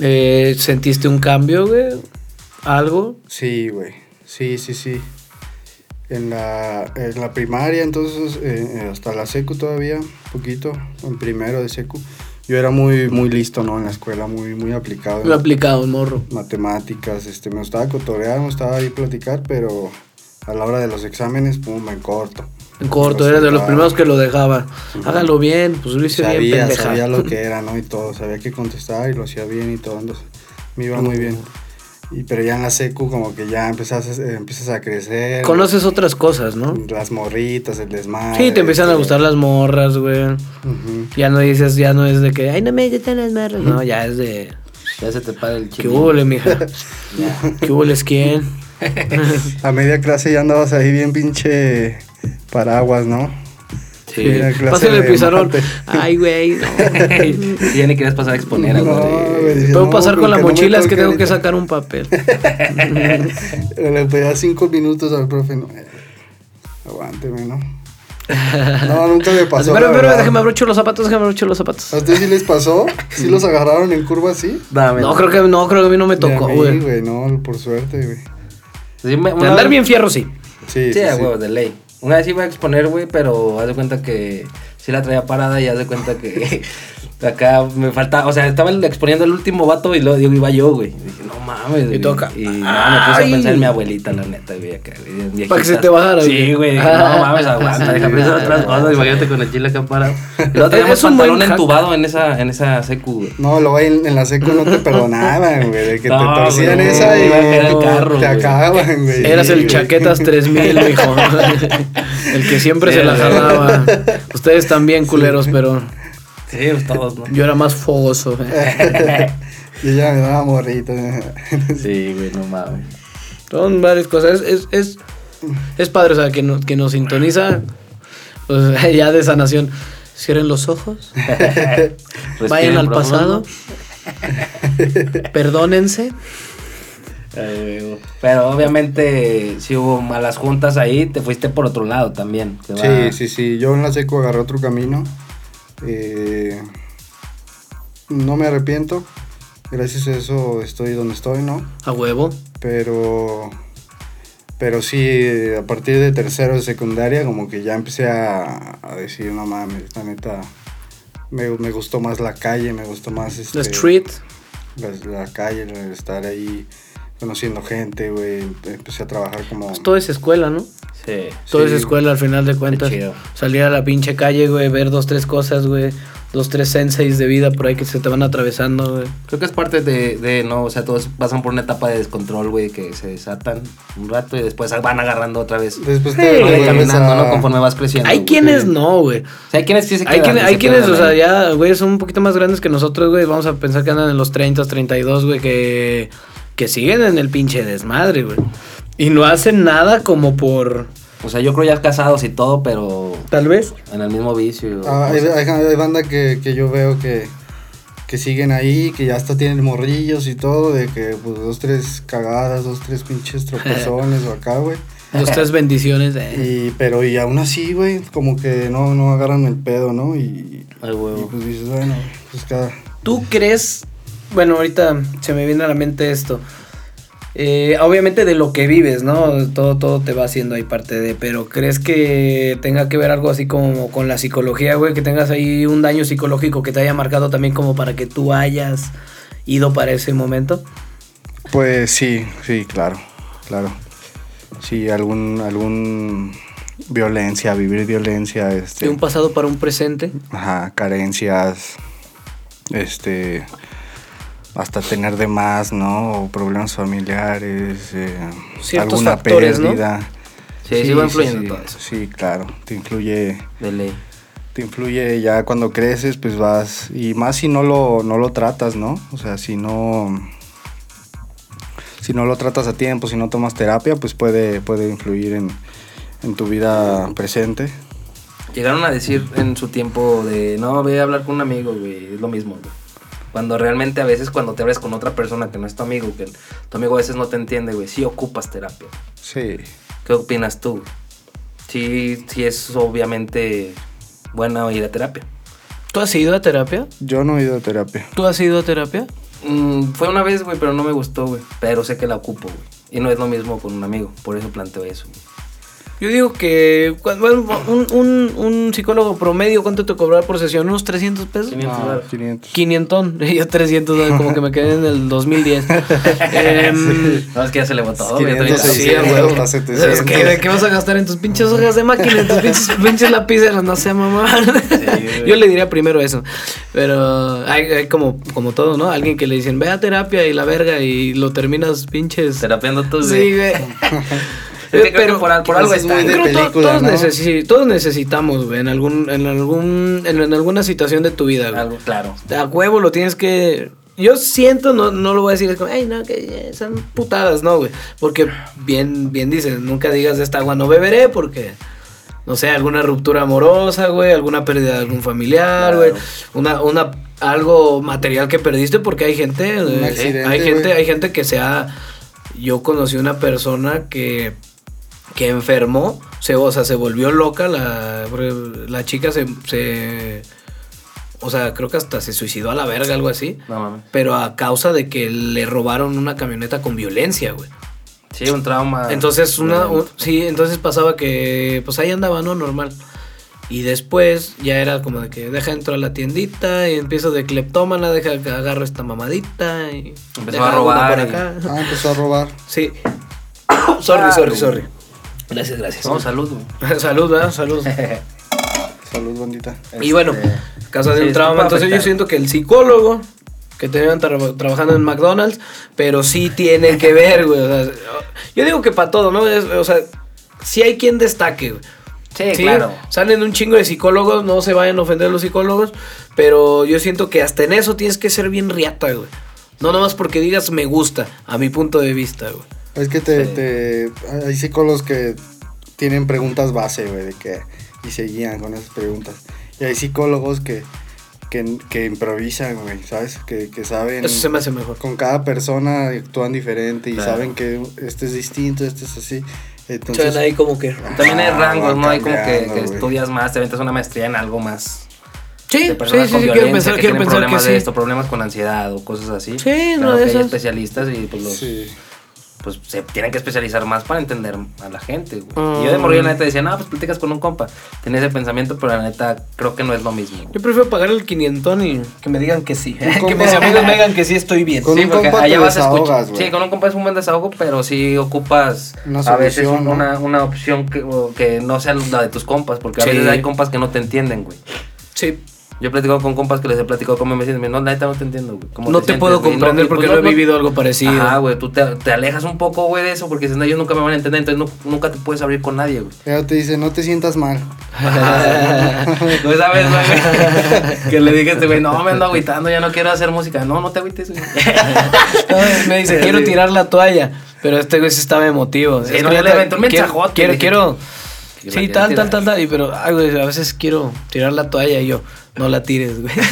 Eh, ¿Sentiste un cambio, güey? ¿Algo? Sí, güey. Sí, sí, sí. En la, en la primaria, entonces, eh, hasta la secu todavía, un poquito, en primero de secu. Yo era muy, muy listo, ¿no? En la escuela, muy, muy aplicado. Lo aplicado, morro. matemáticas, este, me gustaba cotorrear, me gustaba ahí platicar, pero a la hora de los exámenes, pum, en corto. En corto, Lo eres de los primeros que lo dejaba. Hágalo bien, pues lo hice bien, Sabía, pendeja. sabía lo que era, ¿no? Y todo, sabía que contestar y lo hacía bien y todo, entonces me iba muy bien. Y, pero ya en la secu como que ya empezas, eh, empiezas a crecer. Conoces otras cosas, ¿no? Las morritas, el desmadre. Sí, te empiezan a gustar las morras, güey. Ya no dices, ya no es de que, ay, no me gustan las morras. No, ya es de, Ya se te para el ¿qué chile. hubo, mija? ¿Qué hubo, les quién? A media clase ya andabas ahí bien pinche paraguas, ¿no? Sí. Pásale el pizarrón. Ay, güey, no. Ya ni querías pasar a exponer a No, Puedo no, pasar con la mochila, es que tengo que sacar un papel. Le pedía cinco minutos al profe. No, eh, aguánteme, ¿no? No, nunca me pasó. Pero, pero, déjame abrocho los zapatos, déjame abrocho los zapatos. ¿A ustedes sí les pasó? ¿Sí los agarraron en curva así? Dame. No, creo que, no, creo que a mí no me tocó, güey. güey, no, por suerte, güey. Sí, andar bien fierro, sí. Sí, Sí, sí, a sí. huevo, de ley. Una vez iba a exponer, güey, pero haz de cuenta que sí la traía parada y haz de cuenta que acá me faltaba, o sea, estaba exponiendo el último vato y luego digo, iba yo, güey. Y dije, no mames. güey. toca. Y no, me puse a pensar en mi abuelita, la neta, güey. acá, güey. Para que se te bajara, Sí, güey. güey. No mames, aguanta. Deja pensar otras cosas. Imagínate con el chile acá parado. Y luego teníamos Es un buen pantalón entubado en esa, en esa secu, güey. No, luego en, en la seco no te perdonaban, güey. De que No, te torcían güey, esa y iba a caer el carro, te güey. acaban, güey. Eras Sí, el güey. chaquetas 3000, mijo. El que siempre Sí, se la güey. jalaba. Ustedes también culeros, pero Sí, pues todos, ¿no? yo era más fogoso. Y ya me daba morrito. Sí, güey, no mames. Son varias cosas. Es, es, es, es padre, o sea, que, no- que nos sintoniza. Pues ya de sanación. Cierren los ojos. Vayan al profundo. pasado. Perdónense. Pero obviamente, si hubo malas juntas ahí, te fuiste por otro lado también. Sí, sí, sí. Yo en la seco agarré otro camino. Eh, no me arrepiento. Gracias a eso estoy donde estoy, ¿no? A huevo. Pero. Pero sí, a partir de tercero de secundaria, como que ya empecé a, a decir, no mames, la neta. Me, me gustó más la calle, me gustó más. Este, La street. La, la calle, estar ahí conociendo gente, güey. Empecé a trabajar como. Pues todo es escuela, ¿no? Sí. Todo es Sí. escuela al final de cuentas. chido. Salir a la pinche calle, güey, ver dos, tres cosas, güey. Dos, tres senseis de vida por ahí que se te van atravesando, güey. Creo que es parte de, de, no, o sea, todos pasan por una etapa de descontrol, güey, que se desatan un rato y después van agarrando otra vez. Después Sí, te Van vuelves caminando, a- ¿no? Conforme vas creciendo. Hay güey. quienes no, güey. O sea, hay quienes sí se Hay, quedan, quienes, y hay se quienes, quedan o sea, ya, güey, son un poquito más grandes que nosotros, güey. Vamos a pensar que andan en los 30, 32, güey, que, que siguen en el pinche desmadre, güey. Y no hacen nada como por... O sea, yo creo ya casados y todo, pero Tal vez. en el mismo vicio. Ah, hay, hay- hay banda que, que yo veo que, que siguen ahí, que ya hasta tienen morrillos y todo, de que pues dos, tres cagadas, dos, tres pinches tropezones o acá, güey. Dos, tres bendiciones. eh. Y, pero y aún así, güey, como que no, no agarran el pedo, ¿no? Y, Ay, y huevo. pues dices, bueno, pues cada... ¿Tú crees? Bueno, ahorita se me viene a la mente esto. Eh, obviamente de lo que vives, ¿no? Todo, todo te va haciendo ahí parte de, pero ¿crees que tenga que ver algo así como con la psicología, güey? Que tengas ahí un daño psicológico que te haya marcado también como para que tú hayas ido para ese momento. Pues sí, sí, claro, claro. Sí, algún, algún violencia, vivir violencia, este... De un pasado para un presente. Ajá, carencias, este, hasta tener de más, ¿no? O problemas familiares, eh, alguna factores, ¿no? pérdida. Sí, sí va influyendo sí, todo eso. Sí, claro, te influye, De ley. te influye ya cuando creces, pues vas, y más si no lo, no lo tratas, ¿no? O sea, si no, si no lo tratas a tiempo, si no tomas terapia, pues puede, puede influir en, en tu vida presente. Llegaron a decir en su tiempo de, no, ve a hablar con un amigo, güey, es lo mismo, güey. Cuando realmente a veces cuando te abres con otra persona que no es tu amigo, que tu amigo a veces no te entiende, güey, sí ocupas terapia. Sí. ¿Qué opinas tú? Sí, sí es obviamente buena ir a terapia. ¿Tú has ido a terapia? Yo no he ido a terapia. ¿Tú has ido a terapia? Mm, fue una vez, güey, pero no me gustó, güey. Pero sé que la ocupo, güey. Y no es lo mismo con un amigo, por eso planteo eso. güey. Yo digo que cuando- bueno, un, un, un psicólogo promedio, ¿cuánto te cobrará por sesión? ¿Unos 300 pesos? 500 Ah, varos. 500. 500, yo 300, como que me quedé en el 2010. Em, No, es que ya se le botó, güey. 500, trae- sí, 600, güey. hasta 700. Es que, ¿de qué vas a gastar en tus pinches hojas de máquina, en tus pinches, pinches lapiceros? No sé, mamá. Yo le diría primero eso. Pero hay, hay como, como todo, ¿no? Alguien que le dicen, ve a terapia y la verga y lo terminas pinches. Terapeando tú, Sí, güey. Que por, al- por algo es muy de película, todos, ¿no? necesi- todos necesitamos, güey, en algún, en algún, en, en alguna situación de tu vida, güey. Algo, claro. A huevo lo tienes que. Yo siento, no, no lo voy a decir, es como, ay, no, que son putadas, no, güey. Porque bien, bien dices, nunca digas de esta agua no beberé, porque, no sé, alguna ruptura amorosa, güey, alguna pérdida de algún familiar, Claro. güey, una, una, algo material que perdiste, porque hay gente, eh, hay gente, güey. hay gente que se ha. Yo conocí una persona que que enfermó, se, o sea, se volvió loca, la, la chica se, se, o sea, creo que hasta se suicidó a la verga, algo así, No mames. pero a causa de que le robaron una camioneta con violencia, güey. Sí, un trauma. Entonces, una, un- sí, entonces pasaba que, pues ahí andaba, ¿no? Normal. Y después ya era como de que deja entro a la tiendita y empiezo de cleptómana, deja que agarro esta mamadita y Empezó a robar por acá. Ah, empezó a robar. Sí. sorry, sorry, sorry. Gracias, gracias. No, salud, güey. Salud, ¿verdad? Salud. Salud, bandita. Y bueno, Este, casa de sí, un trauma. Entonces yo siento que el psicólogo que tenían tra- trabajando en McDonald's, pero sí tiene que ver, güey. o sea, yo digo que para todo, ¿no? Es- o sea, sí hay quien destaque, güey. Sí, Sí, claro. Salen un chingo de psicólogos, no se vayan a ofender los psicólogos, pero yo siento que hasta en eso tienes que ser bien riata, güey. No nomás porque digas me gusta, a mi punto de vista, güey. Es que te, Sí. te- hay psicólogos que tienen preguntas base, güey, de que y se guían con esas preguntas. Y hay psicólogos que, que, que improvisan, güey, ¿sabes? Que, que saben Eso se me hace mejor. con cada persona actúan diferente y Claro. saben que este es distinto, este es así. Entonces, Entonces ahí como que... También hay Ah, rangos, ¿no? Hay como que, estudias más, te aventas una maestría en algo más. Sí, de sí, personas sí, con sí, quiero pensar, que quiero tienen pensar que problemas de sí. esto, problemas con ansiedad o cosas así. Sí, Claro no, que hay eso es- especialistas y pues los sí. Pues se tienen que especializar más para entender a la gente, güey. Mm. Y Yo de morir la neta decía, no, pues platicas con un compa. Tenía ese pensamiento, pero la neta creo que no es lo mismo. güey. Yo prefiero pagar el quinientón y que me digan que sí. que mis amigos me digan que sí estoy bien. Con sí, un porque compa allá te vas a escuchar. desahogas, güey. Sí, con un compa es un buen desahogo, pero sí ocupas Una a veces una, una opción que, que no sea la de tus compas, porque a veces hay compas que no te entienden, güey. Sí. Yo he platicado con compas que les he platicado como me dicen, no, la neta no te entiendo, güey. ¿Cómo No te sientes, puedo comprender y, porque pues, no he vivido algo parecido. Ajá, güey, tú te, te alejas un poco, güey, de eso, porque dices, no, ellos nunca me van a entender, entonces no- nunca te puedes abrir con nadie, güey. Ella te dice, no te sientas mal. Pues sabes, güey, que le dije a este güey, no, me ando agüitando, ya no quiero hacer música. No, no te agüites, güey. No, me dice, quiero tirar la toalla. Pero este güey sí estaba emotivo. Sí, Es no, que ya le aventó un quiero- mensajote, Quiero, quiero. Sí, tal, tal, tirar. tal, tal. Y pero, ay, güey, a veces quiero tirar la toalla y yo, no la tires, güey.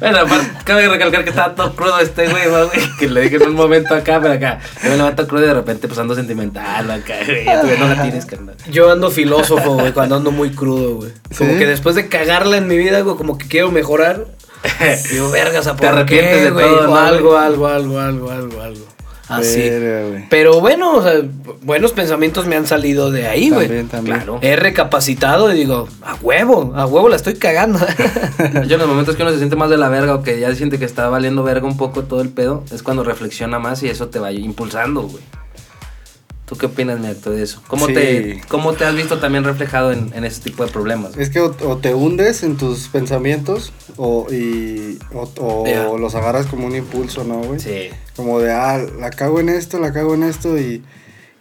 Bueno, aparte, cabe recalcar que estaba todo crudo este güey, güey, que le dije en un momento acá, pero acá, yo me levanto crudo y de repente pues ando sentimental acá, güey, ya, tú, güey, no la tires, carnal. Yo ando filósofo, güey, cuando ando muy crudo, güey. Como ¿Sí? que después de cagarla en mi vida, güey, como que quiero mejorar. Digo, vergas, ¿a Te por arrepientes qué, de güey? todo, ¿no, algo, algo, algo, algo, algo, algo. Así. Verga, güey. Pero bueno, o sea, buenos pensamientos me han salido de ahí, güey. También, también. Claro. He recapacitado y digo, a huevo, a huevo la estoy cagando. Yo en los momentos que uno se siente más de la verga o que ya siente que está valiendo verga un poco todo el pedo, es cuando reflexiona más y eso te va impulsando, güey. ¿Tú qué opinas, Neto, de eso? ¿Cómo, Sí. te, ¿Cómo te has visto también reflejado en, en ese tipo de problemas? Es que o, o te hundes en tus pensamientos o, y, o, los agarras como un impulso, ¿no, güey? Sí. Como de, ah, la cago en esto, la cago en esto y,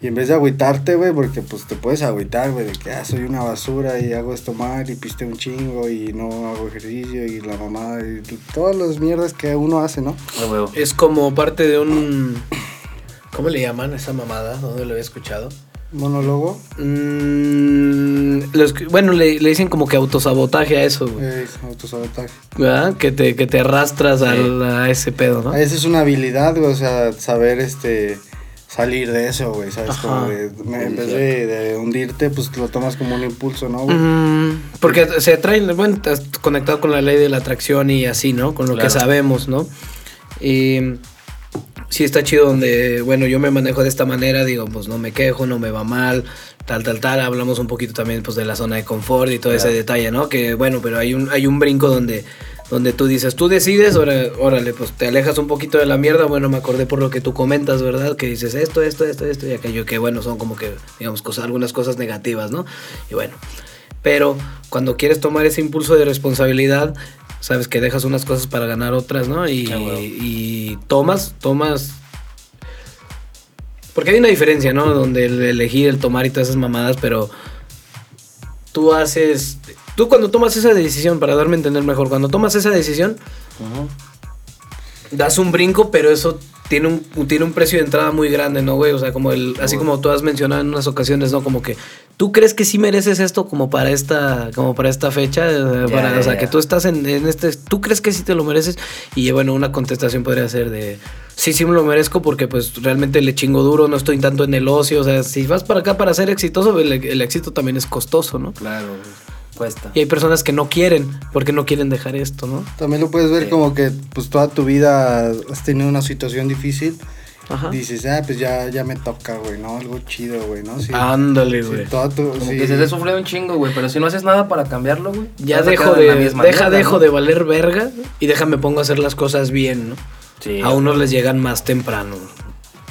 y en vez de agüitarte, güey, porque pues te puedes agüitar, güey, de que ah, soy una basura y hago esto mal y piste un chingo y no hago ejercicio y la mamá y todas las mierdas que uno hace, ¿no? Es como parte de un... ¿Cómo le llaman a esa mamada? ¿Dónde lo había escuchado? Monólogo, Mm, los bueno, le, le dicen como que autosabotaje a eso, güey. eh, autosabotaje. ¿Verdad? Que te, que te arrastras al- a ese pedo, ¿no? Esa es una habilidad, güey, o sea, saber este salir de eso, güey, ¿sabes? Ajá. Como de, en vez de, de hundirte, pues lo tomas como un impulso, ¿no, güey? Mm, porque se atraen, bueno, estás conectado con la ley de la atracción y así, ¿no? Con lo Claro. que sabemos, ¿no? Y sí está chido donde, bueno, yo me manejo de esta manera, digo, pues no me quejo, no me va mal, tal, tal, tal. Hablamos un poquito también, pues, de la zona de confort y todo ese detalle, ¿no? Que, bueno, pero hay un, hay un brinco donde, donde tú dices, tú decides, ora- órale, pues te alejas un poquito de la mierda. Bueno, me acordé por lo que tú comentas, ¿verdad? Que dices esto, esto, esto, esto y aquello, que, bueno, son como que, digamos, cosas, algunas cosas negativas, ¿no? Y bueno, pero cuando quieres tomar ese impulso de responsabilidad, sabes que dejas unas cosas para ganar otras, ¿no? Y, Ah, tomas, tomas... Porque hay una diferencia, ¿no? Donde el elegir, el tomar y todas esas mamadas, pero tú haces... Tú cuando tomas esa decisión, para darme a entender mejor, cuando tomas esa decisión, Ujú. das un brinco, pero eso tiene un, tiene un precio de entrada muy grande, ¿no, güey? O sea, como el, así como tú has mencionado en unas ocasiones, ¿no? Como que tú crees que sí mereces esto como para esta, como para esta fecha, eh, para- o sea, que tú estás en, en este, tú crees que sí te lo mereces y bueno, una contestación podría ser de, sí, sí me lo merezco porque pues realmente le chingo duro, no estoy tanto en el ocio, o sea, si vas para acá para ser exitoso, el, el éxito también es costoso, ¿no? Claro, cuesta. Y hay personas que no quieren, porque no quieren dejar esto, ¿no? También lo puedes ver Sí. como que pues toda tu vida has tenido una situación difícil Ajá. dices, ah, pues ya, ya me toca, güey, ¿no? Algo chido, güey, ¿no? Sí. Ándale, Sí, güey. toda tu- Como sí. que se te sufre un chingo, güey. Pero si no haces nada para cambiarlo, güey. Ya dejo de, misma deja, mierda, dejo ¿no? de valer verga y déjame pongo a hacer las cosas bien, ¿no? Sí. A unos les llegan más temprano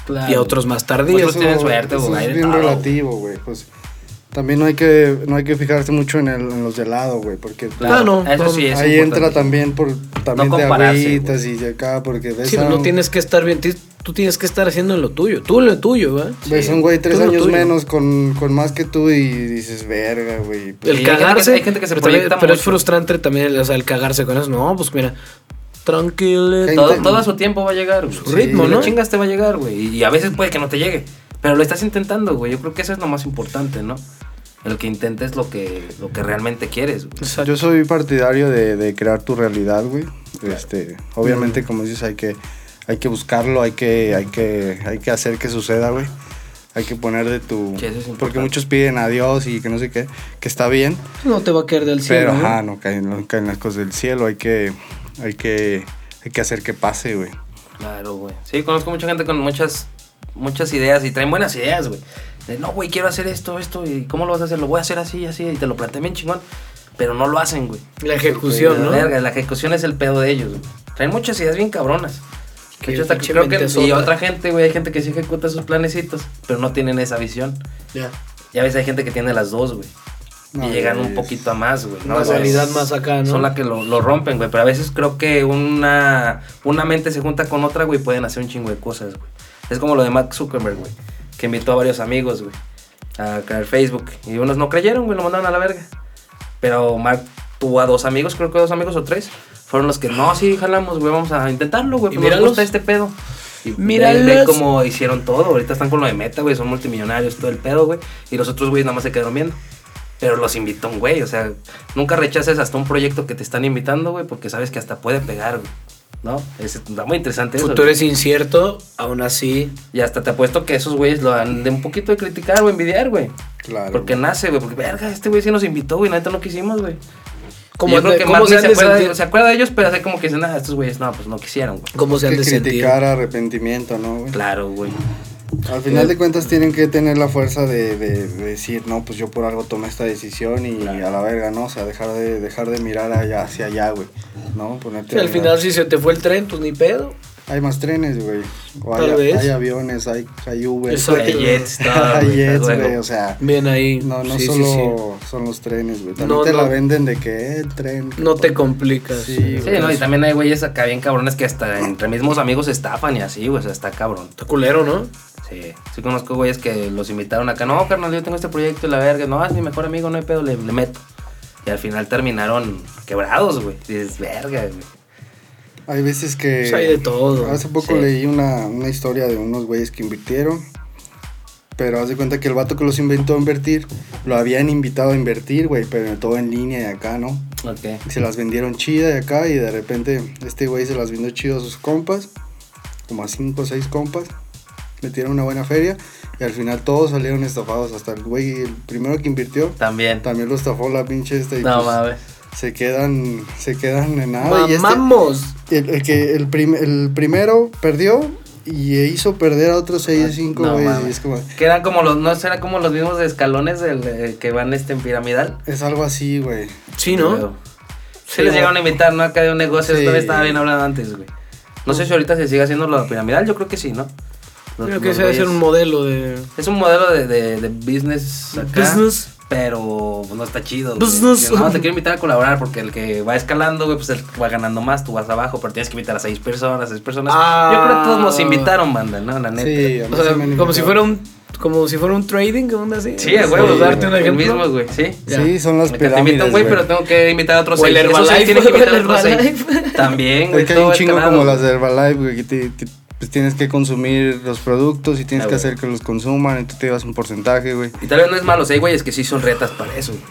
Claro. y a otros más Otros tardíos. tienen suerte, güey, Es bien todo. relativo, güey. Pues también no hay que, no hay que fijarse mucho en, el, en los de lado, güey, porque Claro, Ah, no, eso no. sí es ahí entra también por también No te compararse, agüitas y de acá porque ves Sí, no tienes que estar bien, tú tienes que estar haciendo lo tuyo, tú lo tuyo, ¿verdad? ves a un güey tres años tuyo. menos con, con más que tú y dices, verga, güey. pues, El Sí, hay gente que- cagarse, hay gente que se pero, también- pero es frustrante también, o sea, el cagarse con eso. No, pues mira, tranquilo. Todo, gente- todo a su tiempo va a llegar, güey. Su ritmo, ¿no? chingas te va a llegar, güey. Y a veces puede que no te llegue. Pero lo estás intentando, güey. Yo creo que eso es lo más importante, ¿no? El que intentes lo que, lo que realmente quieres, güey. Yo soy partidario de, de crear tu realidad, güey. Este, obviamente, como dices, hay que, hay que buscarlo, hay que, hay que, hay que hacer que suceda, güey. Hay que poner de tu. Sí, eso es importante. porque muchos piden a Dios y que no sé qué, que está bien. No te va a caer del cielo. Pero ¿no? ajá, no caen, no caen las cosas del cielo. Hay que, hay que, hay que hacer que pase, güey. Claro, güey. Sí, conozco mucha gente con muchas, muchas ideas y traen buenas ideas, güey. De, no, güey, quiero hacer esto, esto, y ¿cómo lo vas a hacer? Lo voy a hacer así, así, y te lo planteé bien chingón. Pero no lo hacen, güey. La ejecución, La ¿no? verga, la ejecución es el pedo de ellos, güey. Traen muchas ideas bien cabronas. Que De hecho, hasta pinche creo que, y otra gente, güey, hay gente que sí ejecuta sus planecitos, pero no tienen esa visión. Ya. Ya ves, hay gente que tiene las dos, güey. No, y llegan un poquito a más, güey. Una O sea, realidad más acá, ¿no? Son las que lo, lo rompen, güey. Pero a veces creo que una, una mente se junta con otra, güey, pueden hacer un chingo de cosas, güey. Es como lo de Mark Zuckerberg, güey. Que invitó a varios amigos, güey, a crear Facebook. Y unos no creyeron, güey, lo mandaron a la verga. Pero Mark tuvo a dos amigos, creo que dos amigos o tres. Fueron los que, no, sí, jalamos, güey, vamos a intentarlo, güey. Y Pues nos gusta este pedo. Y ve cómo hicieron todo. Ahorita están con lo de meta, güey, son multimillonarios, todo el pedo, güey. Y los otros güeyes nada más se quedaron viendo. Pero los invitó un güey, o sea, nunca rechaces hasta un proyecto que te están invitando, güey, porque sabes que hasta puede pegar, güey. ¿No? Es, está muy interesante El eso. futuro güey. es incierto, aún así. Y hasta te apuesto que esos güeyes lo han de un poquito de criticar o envidiar, güey. Claro. Porque nace, güey, porque verga, este güey sí nos invitó, güey, neta no quisimos, güey. ¿Cómo, Y yo creo de- que cómo se se, acuerda de, se acuerda de ellos, pero hace como que dicen, ah, estos güeyes no, pues no quisieron, güey. ¿Cómo se han de sentir? criticar arrepentimiento, ¿no, güey? Claro, güey. Al final de cuentas tienen que tener la fuerza de, de- de decir, no, pues yo por algo tomé esta decisión y Claro. a la verga, ¿no? O sea, dejar de, dejar de mirar allá, hacia allá, güey. ¿No? Ponerte a al mirar. final, si se te fue el tren, pues ni pedo. Hay más trenes, güey. O Tal hay, vez. hay aviones, hay, hay Uber. Exacto. Hay jets, hay güey, jets, juego. güey. O sea, Bien ahí. no, no Sí, sí, solo son los trenes, güey. También No, te no. la venden de que eh, el tren. sí. No te complicas. Sí, Sí, güey. no, y también hay güeyes acá bien cabrones que hasta entre mismos amigos se estafan y así, güey, o sea, está cabrón. Está culero, ¿no? Sí, sí conozco güeyes que los invitaron acá, no, carnal, yo tengo este proyecto y la verga, no, es mi mejor amigo, no hay pedo, le, le meto. Y al final terminaron quebrados, güey. Dices, verga, güey. Hay veces que... Pues hay de todo. Hace poco Sí. leí una, una historia de unos güeyes que invirtieron. Pero haz de cuenta que el vato que los inventó a invertir, lo habían invitado a invertir, güey, pero todo en línea y acá, ¿no? Ok. Y se las vendieron chida y acá, y de repente este güey se las vendió chido a sus compas, como a cinco o seis compas. Metieron una buena feria y al final todos salieron estafados. Hasta el güey, el primero que invirtió, También. también lo estafó la pinche esta y No pues, mames. Se quedan, se quedan en nada. y este- Mamamos. el, el que el, prim- el primero perdió y hizo perder a otros 6 5 No güeyes. y mames. es como, Que eran como los, no eran como los mismos escalones del, eh, que van este en piramidal. es algo así, güey. Sí, ¿no? Pero- Sí, les no. llegaron a invitar, ¿no? Acá de un negocio, Sí. esto estaba bien hablado antes, güey. No sé si ahorita se sigue haciendo lo piramidal, yo creo que sí, ¿no? Los- Creo que ese debe ser un modelo de. Es un modelo de, de, de business acá, Business. Pero pues, no está chido. güey. Que No, te quiero invitar a colaborar porque el que va escalando, güey, pues el que va ganando más, tú vas abajo, pero tienes que invitar a seis personas, seis personas. Ah. Yo creo que todos nos invitaron, banda, ¿no? La neta. Sí, a O sea, sí como si fuera un. Como si fuera un trading, ¿qué onda así? Sí, a huevo, Sí, darte un güey. el ejemplo. mismo, güey, sí. Ya. Sí, son las Me encanta, pirámides, invita un güey, güey. pero tengo que invitar a otros O el seis. Herbalife, tienen que invitar a el otros seis. También, güey. Es que hay un chingo como las güey. de Herbalife, güey, que, te- pues tienes que consumir los productos y tienes Ah, que hacer que los consuman y tú te llevas un porcentaje, güey. Y tal vez no es malo, o sea, hay güeyes que sí son retas para eso, güey.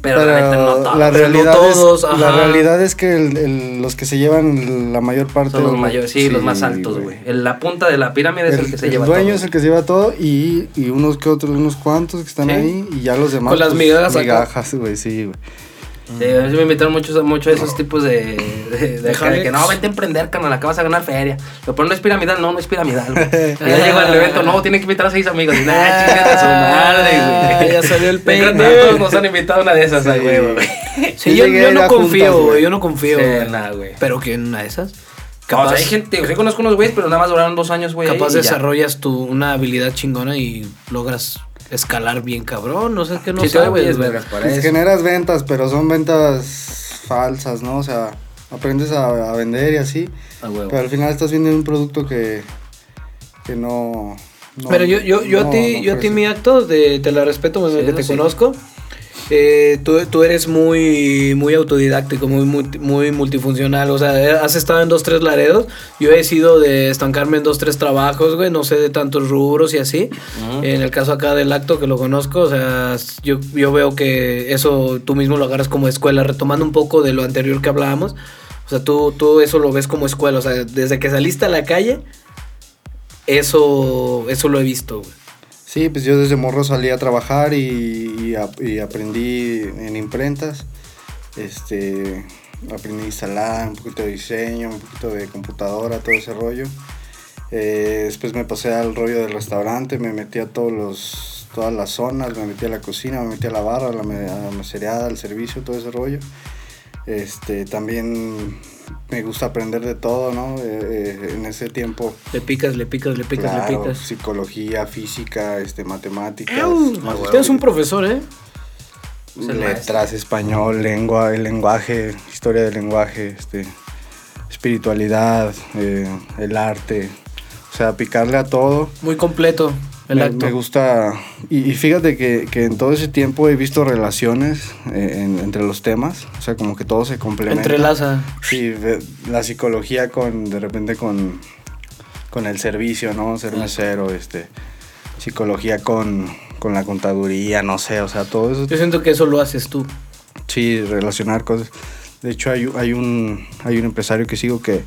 Pero, Pero la neta no todos. la pero no realidad, todos, es, la realidad es que el- el- los que se llevan la mayor parte... Son los mayores, sí, los más altos, güey. La punta de la pirámide es el, El, que se el lleva dueño todo. es el que se lleva todo y, y unos que otros, unos cuantos que están Sí. ahí y ya los demás. pues, Con las migajas acá. Migajas, güey, sí, güey. Sí, a mí me invitaron muchos, mucho a esos tipos de, de, de, acá, de que no, vente a emprender, canal, acá vas a ganar feria. Lo pero no es piramidal, no, no es piramidal. güey. Y ya llego al evento, no, tiene que invitar a seis amigos. Y nada, chingada a su madre, Ah, güey. ya salió el pendejo. Todos nos han invitado a una de esas, Sí. güey. Sí, Sí, yo, no confío, juntas, güey. güey. Yo no confío. Sí, güey. nada, güey. Pero que en una de esas. O Capaz, sea, hay gente, sí conozco unos güeyes, pero nada más duraron dos años, güey. capaz ya. desarrollas tu, una habilidad chingona y logras escalar bien cabrón. No sé qué no Sí, sabes, güey. Pues generas ventas, pero son ventas falsas, ¿no? O sea, aprendes a, a vender y así, A huevo. pero al final estás vendiendo un producto que, que no, no- Pero yo, yo, yo no- a ti, no yo a ti mi acto, de, te la respeto, desde Sí, que te sí. conozco. Eh, tú, tú eres muy, muy autodidáctico, muy, multi- muy multifuncional. O sea, eh, has estado en dos, tres laredos. Yo he sido de estancarme en dos, tres trabajos, güey. No sé de tantos rubros y así. Ujú. En el caso acá del acto que lo conozco, o sea, yo, yo veo que eso tú mismo lo agarras como escuela, retomando un poco de lo anterior que hablábamos. O sea, tú, tú eso lo ves como escuela. O sea, desde que saliste a la calle, eso, eso lo he visto, güey. Sí, pues yo desde morro salí a trabajar y, y ap- y aprendí en imprentas. Este, aprendí a instalar un poquito de diseño, un poquito de computadora, todo ese rollo. Eh, después me pasé al rollo del restaurante, me metí a todos los, todas las zonas, me metí a la cocina, me metí a la barra, a la, a la mesereada, al servicio, todo ese rollo. Este, también me gusta aprender de todo, ¿no? Eh, eh, en ese tiempo Le picas, le picas, le picas, Claro, le picas. psicología, física, este, matemáticas. Usted es un profesor, ¿eh? Letras, español, lengua, el lenguaje, historia del lenguaje, este, espiritualidad, eh, el arte. O sea, picarle a todo. Muy completo el me, acto. me gusta. Y, y fíjate que, que en todo ese tiempo he visto relaciones eh, en- entre los temas. O sea, como que todo se complementa. Entrelaza. Sí, la psicología con, de repente con, con el servicio, ¿no? Ser mesero, este, psicología con, con la contaduría, no sé, o sea, todo eso. Yo siento que eso lo haces tú. Sí, relacionar cosas. De hecho, hay, hay, un, hay un empresario que sigo que,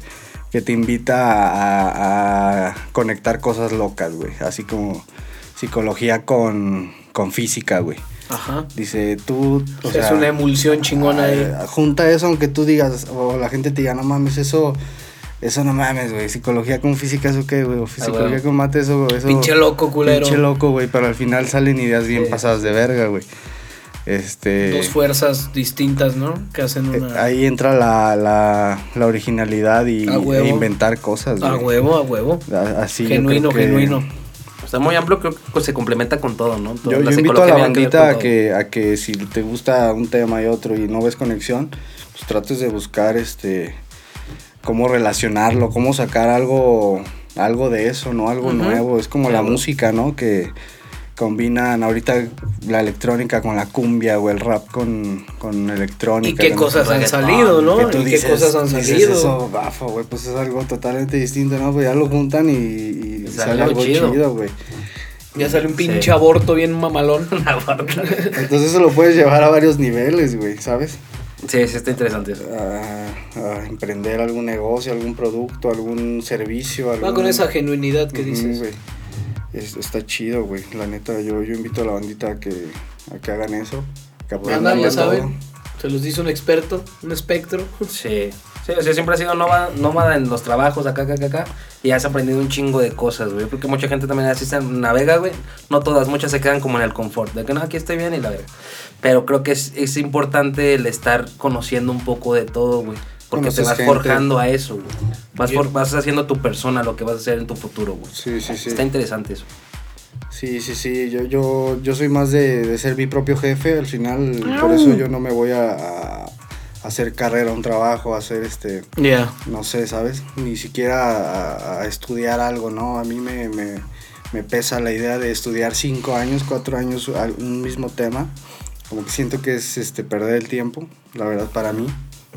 que te invita a, a conectar cosas locas, güey. Así como psicología con, con física, güey. Ajá. Dice, tú... o es sea, una emulsión chingona ahí. Ah, Junta eso, aunque tú digas, o la gente te diga, no mames, eso, eso no mames, güey. Psicología con física, eso qué, güey. O Psicología con mate, eso, eso. Pinche loco, culero. Pinche loco, güey. Pero al final salen ideas bien Sí. pasadas de verga, güey. Este. Dos fuerzas distintas, ¿no? Que hacen eh, una. Ahí entra la, la, la originalidad y, A huevo. e inventar cosas, güey. A huevo, a huevo. Así genuino, que- genuino. Está muy amplio, creo que se complementa con todo, ¿no? Yo, la yo invito a la bandita a que, a que si te gusta un tema y otro y no ves conexión, pues trates de buscar este cómo relacionarlo, cómo sacar algo, algo de eso, ¿no? Algo nuevo. Es como la música, ¿no? Que combinan ahorita la electrónica con la cumbia o el rap con, con electrónica. ¿Y qué con- cosas han salido, no? ¿Y qué cosas han salido? eso, bafo, güey, pues es algo totalmente distinto, ¿no? Pues ya lo juntan y, sale, sale algo chido. güey. Ya sale un pinche Sí. aborto bien mamalón. Entonces eso lo puedes llevar a varios niveles, güey, ¿sabes? Sí, sí, está interesante eso. a, a emprender algún negocio, algún producto, algún servicio. Va con esa genuinidad que dices. güey. Es- está chido, güey. La neta, yo, yo invito a la bandita a que, a que hagan eso. Que aprendan ya saben. Se los dice un experto, un espectro. Sí. Sí, o sea, siempre ha sido nómada, nómada en los trabajos, acá, acá, acá, acá. Y has aprendido un chingo de cosas, güey. Porque mucha gente también así se navega, güey. No todas, muchas se quedan como en el confort. De que no, aquí estoy bien y la verga. Pero creo que es, es importante el estar conociendo un poco de todo, güey. Porque Conoces te vas gente. forjando a eso, güey. Vas, vas haciendo tu persona, lo que vas a hacer en tu futuro, güey. Sí, sí, sí. Está interesante eso. Sí, sí, sí. Yo, yo, yo soy más de, de ser mi propio jefe. Al final, por eso yo no me voy a, a hacer carrera, un trabajo, a hacer este. Ya. no sé, ¿sabes? Ni siquiera a, a estudiar algo, ¿no? A mí me, me, me pesa la idea de estudiar cinco años, cuatro años un mismo tema. Como que siento que es este perder el tiempo, la verdad, para mí.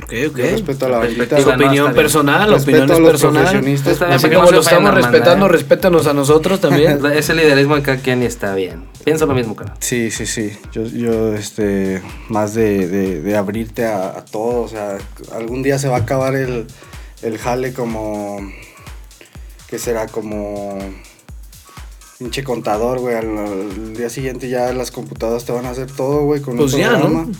Ok, Yo ok. respeto a la bandita. No, opinión bien. personal, opinión a los personal. profesionistas. Así como no lo estamos respetando, ¿eh? respétanos a nosotros también. Es el liderazgo de cada quien está bien. Pienso lo mismo, cara. Sí, sí, sí. Yo, yo este, más de, de, de abrirte a, a todo. O sea, algún día se va a acabar el, el jale como. ¿Qué será? Como. Pinche contador, güey. Al, al día siguiente ya las computadoras te van a hacer todo, güey, con Pues un ya, programa. ¿no?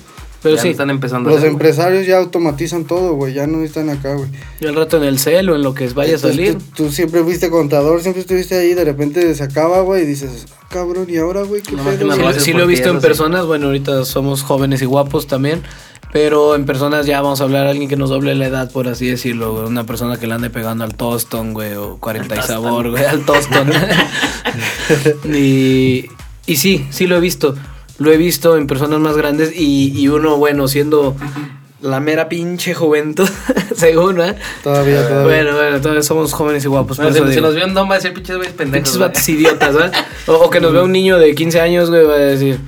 Pero ya sí, están empezando a Los hacer, güey. empresarios ya automatizan todo, güey. Ya no están acá, güey. y al rato en el cel o en lo que vaya a salir. Tú, tú siempre fuiste contador, siempre estuviste ahí, de repente se acaba, güey, y dices, "Ah, cabrón, ¿y ahora, güey? ¿Qué No pedo, Sí, güey?" lo- sí he visto en sí. personas, bueno, ahorita somos jóvenes y guapos también, pero en personas ya vamos a hablar de alguien que nos doble la edad, por así decirlo, güey, una persona que le ande pegando al Toston, güey, o 40 y sabor, güey, al Toston. y, y sí, sí lo he visto, lo he visto en personas más grandes y, y uno, bueno, siendo la mera pinche juventud, según, ¿eh? Todavía, todavía. Bueno, bueno, todavía somos jóvenes y guapos. Bueno, si, nos vio un don va a decir pinches güeyes pendejos. Pinches güey". vatos idiotas, ¿verdad? O, o que nos vea un niño de 15 años, güey, va a decir.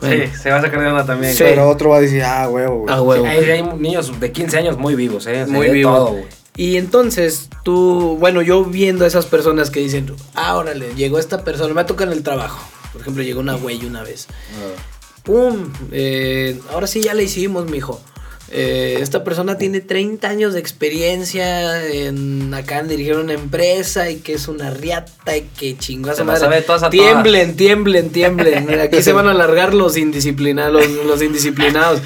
bueno, Sí, se va a sacar de onda también. Sí. Pero otro va a decir, ah, huevo, güey. Ah, huevo. Sí, hay, hay niños de 15 años muy vivos, ¿eh? Muy de vivo. todo, güey. Y entonces tú, bueno, yo viendo a esas personas que dicen, ah, órale, llegó esta persona, me toca en el trabajo. Por ejemplo, llegó una güey una vez. ¡Pum! Eh, ahora sí ya le hicimos, mijo. Eh, esta persona tiene 30 años de experiencia en acá en dirigir una empresa y que es una riata y que chingó Se madre. sabe todas a tiemblen, tiemblen, tiemblen. Aquí se van a alargar los indisciplinados, los, los indisciplinados.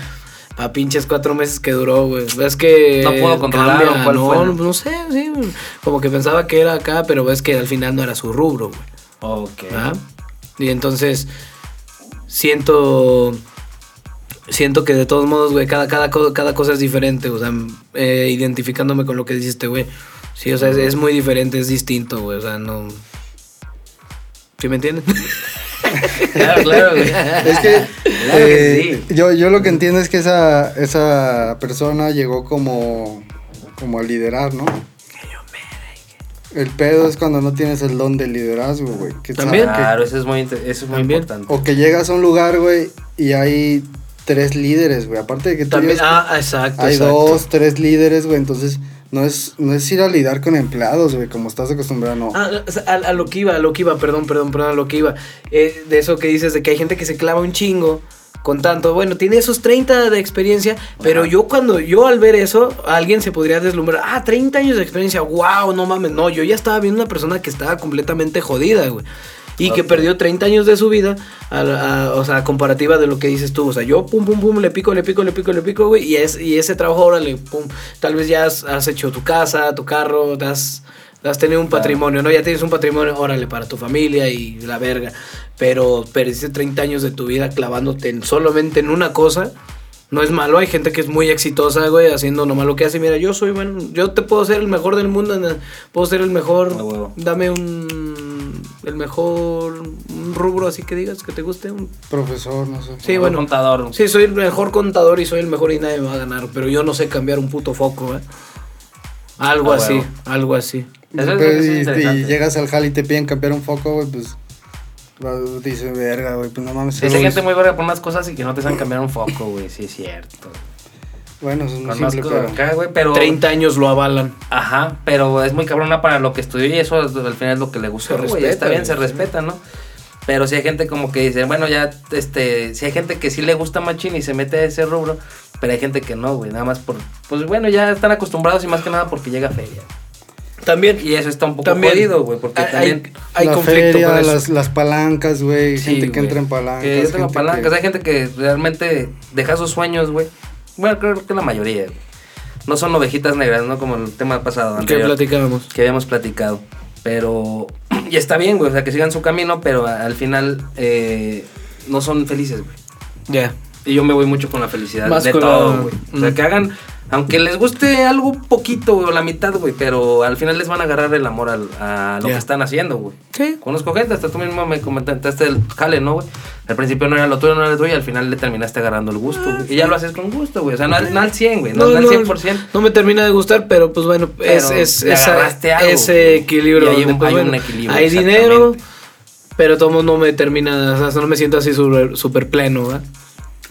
Pa' pinches cuatro meses que duró, güey. Ves que. No pudo controlar, cambia, ¿o cuál no, fue? no sé, sí. Como que pensaba que era acá, pero ves que al final no era su rubro, güey. Ok. ¿verdad? Y entonces siento siento que de todos modos, güey, cada, cada, cada cosa es diferente, o sea, eh, identificándome con lo que dijiste, güey. Sí, o sea, es, es muy diferente, es distinto, güey, o sea, no... ¿Sí me entienden? Claro, claro, güey. Es que, Claro que eh, sí. yo, yo lo que entiendo es que esa, esa persona llegó como, como a liderar, ¿no? El pedo es cuando no tienes el don del liderazgo, güey. También. que- Claro, eso es muy, eso es muy También. importante. o que llegas a un lugar, güey, y hay tres líderes, güey. Aparte de que tú También, llegas- ah, exacto, hay exacto. dos, tres líderes, güey. Entonces, no es, no es ir a lidiar con empleados, güey, como estás acostumbrado, no. Ah, a lo que iba, a lo que iba, perdón, perdón, perdón, a lo que iba. Eh, de eso que dices, de que hay gente que se clava un chingo con tanto. Bueno, tiene esos 30 de experiencia, pero Ajá. yo cuando, yo al ver eso, alguien se podría deslumbrar. Ah, 30 años de experiencia, wow, no mames. No, yo ya estaba viendo una persona que estaba completamente jodida, güey. Y que perdió 30 años de su vida, a, la- a- o sea, comparativa de lo que dices tú. O sea, yo pum, pum, pum, le pico, le pico, le pico, le pico, güey. Y, es, y ese trabajo, órale, pum. Tal vez ya has, has hecho tu casa, tu carro, te has, has tenido un Claro. patrimonio, ¿no? Ya tienes un patrimonio, órale, para tu familia y la verga. Pero perdiste 30 años de tu vida clavándote en- solamente en una cosa. No es malo, hay gente que es muy exitosa, güey, haciendo nomás lo que hace. Mira, yo soy, bueno, yo te puedo ser el mejor del mundo, puedo ser el mejor. Dame un. El mejor. Un rubro así que digas que te guste. un- Profesor, no sé. Sí, Un bueno. contador. Sí, soy el mejor contador y soy el mejor y nadie me va a ganar. Pero yo no sé cambiar un puto foco, ¿eh? Algo Ah, así, algo así. Eso es, Pero eso es y- llegas al jale y te piden cambiar un foco, güey, pues. Dice, verga, güey, pues no mames. Hay gente muy verga por unas cosas y que no te saben cambiar un foco, güey. Sí, es cierto. Bueno, eso es muy simple, pero. acá, güey, pero... 30 años lo avalan. Ajá, pero es muy cabrona para lo que estudió y eso es- al final es lo que le gusta, güey. Está bien, se sí. respeta, ¿no? Pero si hay gente como que dice, bueno, ya, este, si hay gente que sí le gusta machín y se mete a ese rubro, pero hay gente que no, güey, nada más por, pues bueno, ya están acostumbrados y más que nada porque llega feria. También. Y eso está un poco También. jodido, güey, porque hay, también... hay la conflicto feria, con eso. las, las palancas, güey. Sí, gente que entra en palancas. Que tengo gente palancas, que- hay gente que realmente deja sus sueños, güey. Bueno, creo que la mayoría. No son ovejitas negras, ¿no? Como el tema pasado que anterior. platicábamos. que habíamos platicado. Pero, y está bien, güey, o sea, que sigan su camino, pero al final eh, no son felices, güey. Ya. Y yo me voy mucho con la felicidad Más de con todo, la- güey. O sea, Mm. que hagan, aunque les guste algo poquito, güey, o la mitad, güey, pero al final les van a agarrar el amor al- a lo que están haciendo, güey. Sí. Conozco gente, hasta tú mismo me comentaste el jale, ¿no, güey? Al principio no era lo tuyo, no era lo tuyo, y al final le terminaste agarrando el gusto, güey. Y ya lo haces con gusto, güey. O sea, no, al- no al 100, güey, no, no al 100%. no me termina de gustar, pero pues bueno, es, Pero es le esa- agarraste algo, ese equilibrio. Y hay un- pues, hay un bueno, equilibrio, Hay dinero, pero todo no me termina, o sea, no me siento así súper pleno, ¿verdad?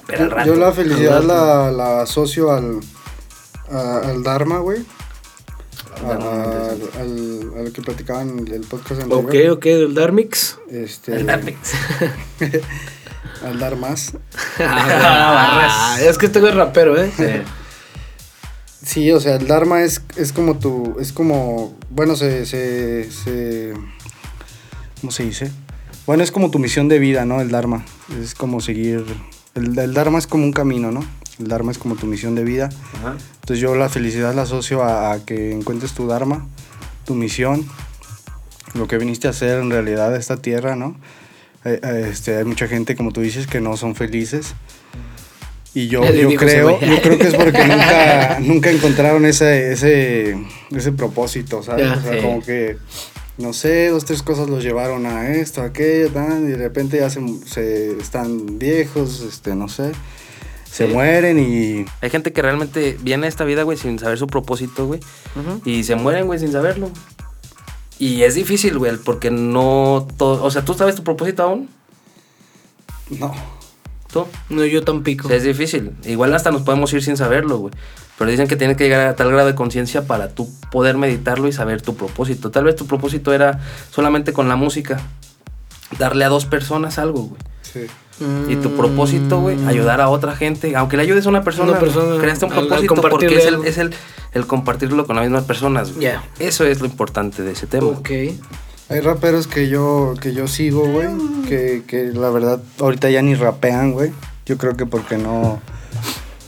Pero al Yo- rato. Yo la felicidad al la, la asocio al, a- al Dharma, güey. Al Al, al que platicaban en el podcast Ok, anterior. ok, del Darmix. Este, El Darmix. al Dharmas. Ah, es que este güey es rapero, ¿eh? Sí. Sí, o sea, el Dharma es, es como tu. Es como. Bueno, se, se, se. ¿Cómo se dice? Bueno, es como tu misión de vida, ¿no? El Dharma. Es como seguir. El, el Dharma es como un camino, ¿no? El Dharma es como tu misión de vida. Ajá. Entonces yo la felicidad la asocio a, a que encuentres tu Dharma, tu misión, lo que viniste a hacer en realidad a esta tierra, ¿no? Eh, eh, Este, hay mucha gente, como tú dices, que no son felices. Y yo, yo creo, yo creo que es porque nunca, nunca encontraron ese, ese, ese propósito, ¿sabes? Ya, o sea, sí. como que, no sé, dos, tres cosas los llevaron a esto, a aquello, tan, y de repente ya se, se están viejos, este, no sé, se Sí. mueren y Hay gente que realmente viene a esta vida, güey, sin saber su propósito, güey. Y se mueren, güey, sin saberlo. Y es difícil, güey, porque no todo... O sea, ¿tú sabes tu propósito aún? no. ¿Tú? No, yo tampoco. Es difícil. Igual hasta nos podemos ir sin saberlo, güey. Pero dicen que tienes que llegar a tal grado de conciencia para tú poder meditarlo y saber tu propósito. Tal vez tu propósito era solamente con la música. Darle a dos personas algo, güey. Sí. Y tu propósito, güey, ayudar a otra gente. Aunque le ayudes a una persona, Una persona, creaste un propósito porque es, el, es el, el compartirlo con las mismas personas. güey. Ya. Eso es lo importante de ese tema. Ok. Hay raperos que yo, que yo sigo, güey, que, que la verdad ahorita ya ni rapean, güey. Yo creo que porque no,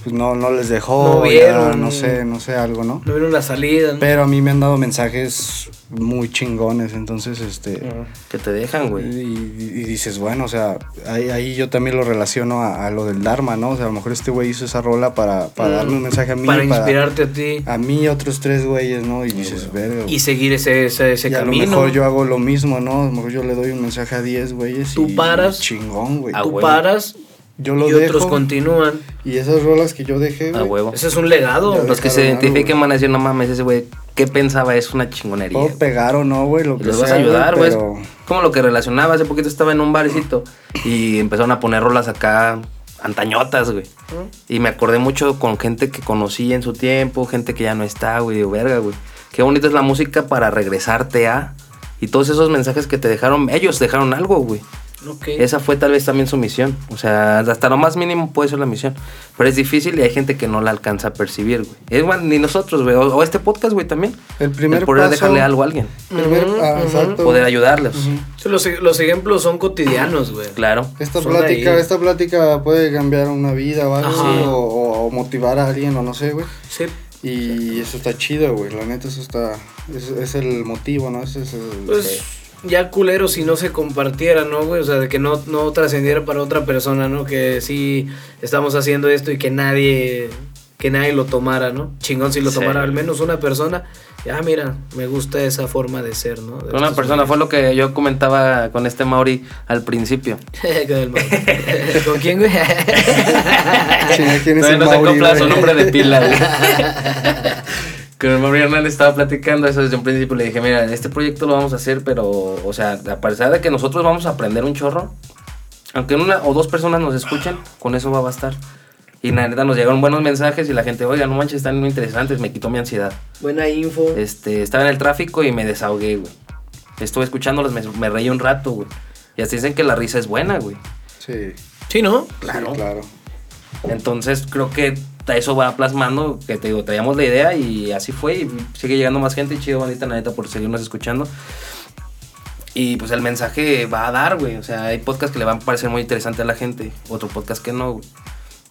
pues no, no les dejó, No ya, vieron. no sé, no sé, algo, ¿no? No vieron la salida. ¿no? Pero a mí me han dado mensajes muy chingones, entonces, este... Que te dejan, güey. y dices, bueno, o sea, ahí, ahí yo también lo relaciono a, a lo del Dharma, ¿no? O sea, a lo mejor este güey hizo esa rola para, para Mm, darme un mensaje a mí. Para inspirarte a ti. A mí y otros tres güeyes, ¿no? Y dices, verga. Y seguir ese, ese, ese Y a camino. lo mejor yo hago lo mismo, ¿no? A lo mejor yo le doy un mensaje a 10 güeyes Tú y paras. chingón, güey. Ah, Tú paras Yo lo y dejo otros continúan. y esas rolas que yo dejé, A huevo. Ese es un legado. Ya Los que se identifiquen van a decir, no mames, ese güey, ¿qué pensaba? Es una chingonería. Puedo pegar o no, güey, lo que les vas a ayudar, güey. pero- Como lo que relacionaba. Hace poquito estaba en un barecito y empezaron a poner rolas acá antañotas, güey. Y me acordé mucho con gente que conocí en su tiempo, gente que ya no está, güey. Digo, verga, güey. Qué bonita es la música para regresarte a. Y todos esos mensajes que te dejaron, ellos dejaron algo, güey. Esa fue tal vez también su misión. O sea, hasta lo más mínimo puede ser la misión. Pero es difícil y hay gente que no la alcanza a percibir, güey. Es bueno, ni nosotros, güey. O, o este podcast, güey, también. El primer el poder paso- dejarle algo a alguien. Primer- ah, exacto. Poder ayudarles. Sí, los, los ejemplos son cotidianos, güey. Claro. Esta Son plática, esta plática puede cambiar una vida o algo, güey, o, o- o motivar a alguien, o no sé, güey. Sí. Y eso está chido, güey. La neta, eso está. Es, es el motivo, ¿no? Ese es el. Pues ya culero si no se compartiera, ¿no, güey? O sea, de que no, no trascendiera para otra persona, ¿no? Que sí estamos haciendo esto y que nadie que nadie lo tomara, ¿no? Chingón si lo Sí. tomara al menos una persona. Ya, mira, me gusta esa forma de ser, ¿no? De Una persona fue lo que yo comentaba con este Mauri al principio. Con el Mau. ¿Con quién, güey? Sí, ¿quién es Todavía el no se Mauri, güey? su nombre de pila, güey. Con el Mauri Hernández estaba platicando eso desde un principio. Le dije, mira, este proyecto lo vamos a hacer, pero, o sea, a pesar de que nosotros vamos a aprender un chorro, aunque una o dos personas nos escuchen, con eso va a bastar. Y la neta nos llegaron buenos mensajes y la gente, oiga, no manches, están muy interesantes, me quitó mi ansiedad. Buena info. Este, estaba en el tráfico y me desahogué, güey. Estuve escuchándolos, me, me reí un rato, güey. Y así dicen que la risa es buena, güey. Sí, Sí, ¿no? claro. claro. Entonces creo que eso va plasmando, que te digo, traíamos la idea y así fue y sigue llegando más gente y chido, bandita, la neta, por seguirnos escuchando. Y pues el mensaje va a dar, güey. O sea, hay podcasts que le van a parecer muy interesante a la gente, otro podcast que no, güey.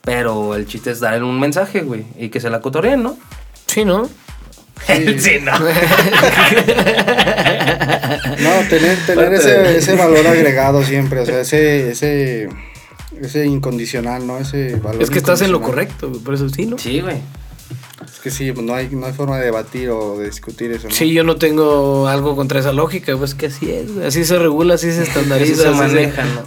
Pero el chiste es dar un mensaje, güey, y que se la cotorreen, ¿no? Sí, ¿no? Sí, no. No, tener, tener ese, ese valor agregado siempre, o sea, ese, ese, ese incondicional, ¿no? Ese valor Es que estás en lo correcto, güey, por eso sí, ¿no? Sí, güey. Es que sí, pues no hay, no hay forma de debatir o de discutir eso, ¿no? Sí, yo no tengo algo contra esa lógica, pues que así es, güey. Así se regula, así se Así estandariza. se así manejan, ¿no?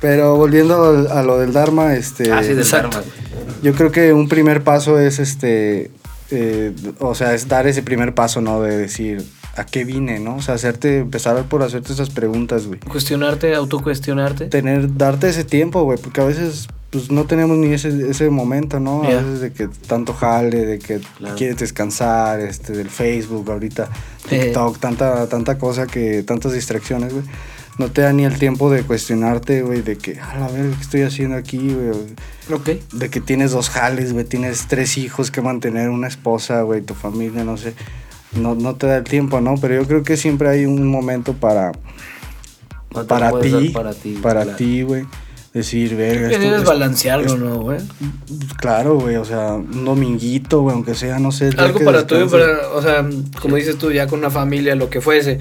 Pero volviendo a lo del Dharma, este... Así del exacto. Dharma, güey. Yo creo que un primer paso es este, eh, o sea, es dar ese primer paso, ¿no? De decir, ¿a qué vine, no? O sea, hacerte, empezar por hacerte esas preguntas, güey. Cuestionarte, autocuestionarte. Tener, darte ese tiempo, güey, porque a veces, pues, no tenemos ni ese, ese momento, ¿no? A Ya. veces de que tanto jale, de que Claro. quieres descansar, este, del Facebook ahorita, Eh. TikTok, tanta, tanta cosa que, tantas distracciones, güey. No te da ni el tiempo de cuestionarte, güey, de que, a la verga, ¿qué estoy haciendo aquí, güey? Ok. De que tienes dos jales, güey, tienes tres hijos que mantener, una esposa, güey, tu familia, no sé. No, no te da el tiempo, ¿no? Pero yo creo que siempre hay un momento para, No para ti, para ti, para claro. ti, güey. decir, verga. Que debes balancearlo, ¿no, güey? Claro, güey, o sea, un dominguito, güey, aunque sea, no sé. Algo para tú, para, o sea, como dices tú, ya con una familia, lo que fuese.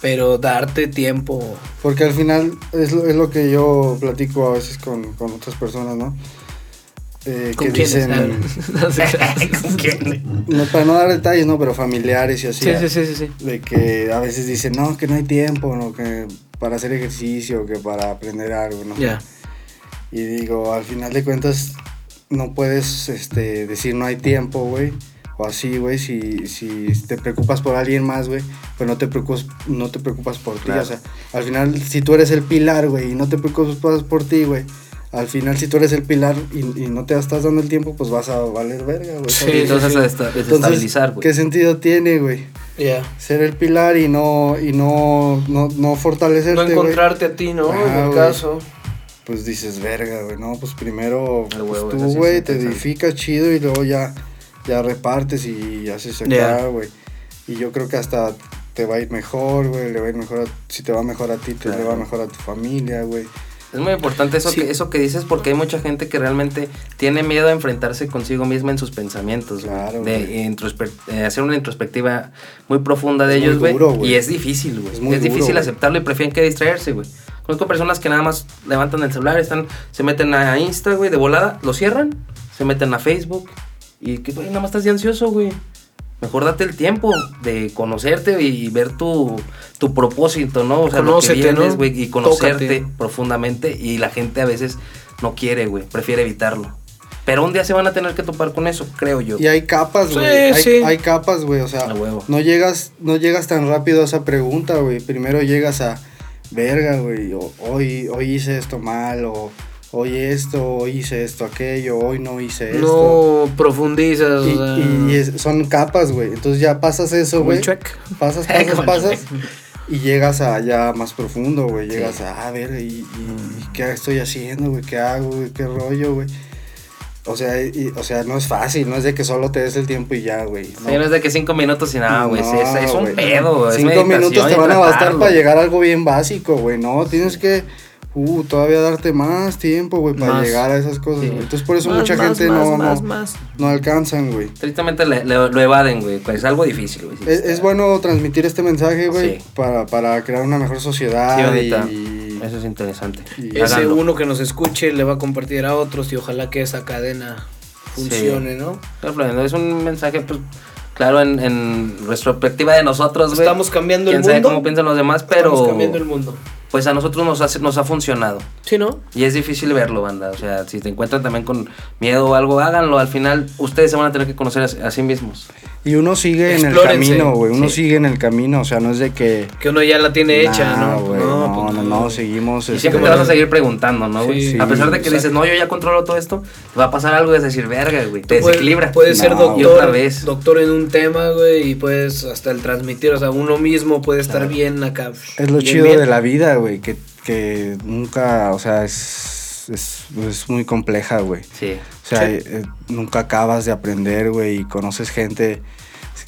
Pero darte tiempo. Porque al final es lo, es lo que yo platico a veces con, con otras personas, ¿no? Eh, ¿Con que dicen, qué. no, para no dar detalles, no, pero familiares y así. Sí, sí, sí, sí, sí. De que a veces dicen, no, que no hay tiempo, no, que para hacer ejercicio, que para aprender algo, ¿no? Ya. Y digo, al final de cuentas, no puedes este, decir no hay tiempo, güey. O así, güey, si, si te preocupas por alguien más, güey, pues no te preocupas, no te preocupas por ti. Claro. O sea, al final, si tú eres el pilar, güey, y no te preocupas por ti, güey, al final, si tú eres el pilar y, y no te estás dando el tiempo, pues vas a valer verga, güey. Sí, entonces a desestabilizar, güey. ¿qué sentido tiene, güey? Ya. Ser el pilar y no, y no, no, no fortalecerte, No encontrarte a ti, ¿no? Ajá, en el caso. pues dices, verga, güey, no, pues primero pues huevo, tú, güey, te edificas chido y luego ya, ya repartes y haces acá, güey. Y yo creo que hasta te va a ir mejor, güey, le va a ir mejor, a- si te va mejor a ti, te le va mejor a tu familia, güey. Es muy importante eso, Sí. que, eso que dices porque hay mucha gente que realmente tiene miedo a enfrentarse consigo misma en sus pensamientos. Claro, de eh, hacer una introspectiva muy profunda de Es ellos, güey. Y es difícil, güey. Es Es, muy duro, difícil aceptarlo y prefieren que distraerse, güey. Conozco personas que nada más levantan el celular, están, se meten a Insta, güey, de volada, lo cierran, se meten a Facebook y que, güey, nada más estás de ansioso, güey. Mejor date el tiempo de conocerte y ver tu, tu propósito, ¿no? O sea, Conócete, lo que vienes, ¿no? güey, y conocerte Tócate. profundamente y la gente a veces no quiere, güey, prefiere evitarlo. Pero un día se van a tener que topar con eso, creo yo. Y hay capas, Sí, güey. hay, sí. hay capas, güey. O sea, no llegas, no llegas tan rápido a esa pregunta, güey. Primero llegas a verga, güey. o- Hoy, hoy hice esto mal, o hoy esto, hoy hice esto, aquello, hoy no hice esto. No profundizas. Y, o sea, y- es- son capas, güey. Entonces ya pasas eso, güey. Pasas, pasas, pasas. Y llegas a ya más profundo, güey. Llegas Sí. a, a ver, ¿y, y- y qué estoy haciendo, güey? ¿Qué hago, güey? ¿Qué rollo, güey? O sea, y- o sea, no es fácil, no es de que solo te des el tiempo y ya, güey. Sí, no es de que cinco minutos y nada, güey. sí, es, es un pedo, güey. Cinco minutos te van a bastar para llegar a algo bien básico, güey. No, tienes que uh, todavía darte más tiempo, güey, para Más. llegar a esas cosas, Sí. Entonces por eso Más, mucha más, gente más, no, más, no, más. no alcanzan, güey. Tristemente le- le- lo evaden, güey. pues Es algo difícil, güey. Es, está- es bueno transmitir este mensaje, güey, Sí. para, para crear una mejor sociedad Sí, y, Eso es interesante. y- Ese Háganlo. uno que nos escuche le va a compartir a otros y ojalá que esa cadena funcione, ¿no? Claro, pero es un mensaje, pues, claro, en, en retrospectiva de nosotros, güey. Estamos cambiando el Quién sabe mundo. cómo piensan los demás, Estamos pero cambiando el mundo. Pues a nosotros nos, hace- nos ha funcionado. ¿Sí, no? Y es difícil verlo, banda. O sea, si te encuentran también con miedo o algo, háganlo. Al final, ustedes se van a tener que conocer a, a sí mismos. y uno sigue en el camino, güey. Uno Sí. sigue en el camino, o sea, no es de que... Que uno ya la tiene hecha, ¿no? güey, no, pues no, no, seguimos... Y este, siempre te vas a seguir preguntando, ¿no, güey? Sí, a pesar de que exacto. dices, no, yo ya controlo todo esto, te va a pasar algo de decir, verga, güey. Te Puedes- desequilibra. Puedes ser No, doctor, y otra vez. doctor en un tema, güey, y puedes hasta el transmitir, o sea, uno mismo puede estar Claro. bien acá. Es lo chido bien. de la vida, güey, que, que nunca, o sea, es, es, es muy compleja, güey. Sí. O sea, Sí. eh, nunca acabas de aprender, güey, y conoces gente,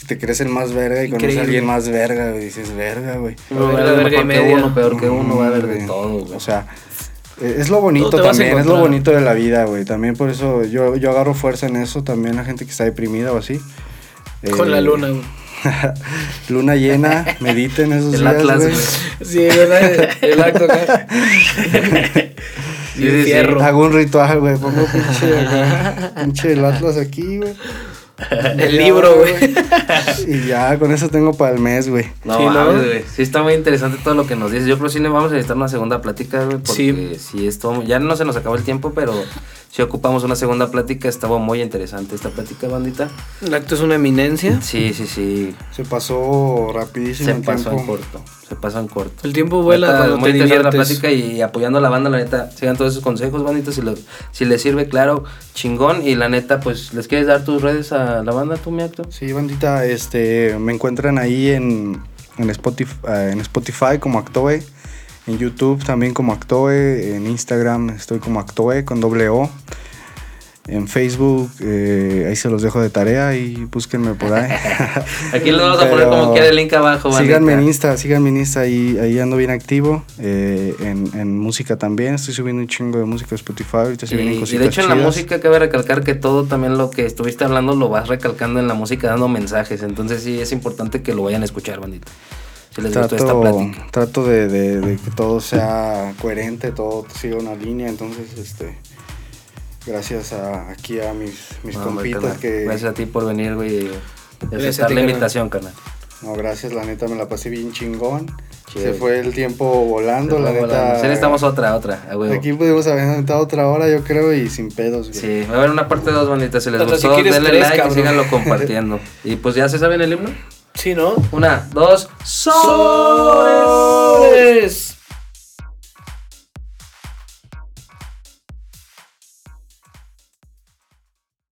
te crees el más verga y conoces a alguien más verga, güey, y dices, verga, güey. No va a haber mejor que uno, peor que uno, va a haber de todo, güey. O sea, eh, es lo bonito también, es lo bonito de la vida, güey. También por eso yo, yo agarro fuerza en eso, también la gente que está deprimida o así. Con Eh, la luna, güey. luna llena, mediten esos El días, Atlas, güey. Sí, ¿verdad? El acto acá. Sí, Y sí, sí. fierro. Hago un ritual, güey, pongo pinche, acá, pinche el Atlas aquí, güey. El libro, güey. Y ya, con eso tengo para el mes, güey. No, Sí, ¿no? güey. Sí, está muy interesante todo lo que nos dices. Yo creo que sí le vamos a necesitar una segunda plática, güey. Porque sí. esto, ya no se nos acabó el tiempo, pero si ocupamos una segunda plática, estaba muy interesante esta plática, bandita. El acto es una eminencia. Sí, sí, sí. Se pasó rapidísimo Se el pasó en corto. Se pasó en corto. El tiempo vuela Neta, cuando muy te la plática y apoyando a la banda, la neta. Sigan todos esos consejos, bandita. Si, lo- si les sirve, claro, chingón. Y la neta, pues, ¿les quieres dar tus redes a la banda, tú, mi acto? Sí, bandita, este, me encuentran ahí en, en, Spotify, eh, en Spotify como Actoe, en YouTube también como Actoe, en Instagram estoy como Actoe con doble O. en Facebook, eh, ahí se los dejo de tarea y búsquenme por ahí. Aquí lo vamos a poner como quiera el link abajo. Síganme en bandita. Insta, síganme en Insta, ahí, ahí ando bien activo. eh, en, en música también, estoy subiendo un chingo de música a Spotify, ahorita se vienen Y, de hecho en la música cabe recalcar que todo también lo que estuviste hablando lo vas recalcando en la música dando mensajes. Entonces sí es importante que lo vayan a escuchar, bandito. Si les gustó esta Trato, plática. trato de, de- de que todo sea coherente, todo siga una línea, entonces este gracias a, aquí a mis, mis No, hombre, compitas carnal. que Gracias a ti por venir, güey. y aceptar la invitación, carnal. no gracias, la neta me la pasé bien chingón. Se fue el tiempo volando, la neta. Sí, necesitamos otra, otra. a huevo. Aquí pudimos haber aventado otra hora, yo creo, y sin pedos. güey. Sí, va a haber una parte 2, bandita. Si les si gustó, quieres denle tres, like cabrón. y síganlo compartiendo. y pues ya se saben el himno. Sí, ¿no? Una, dos, ¡Sol! ¡Soles!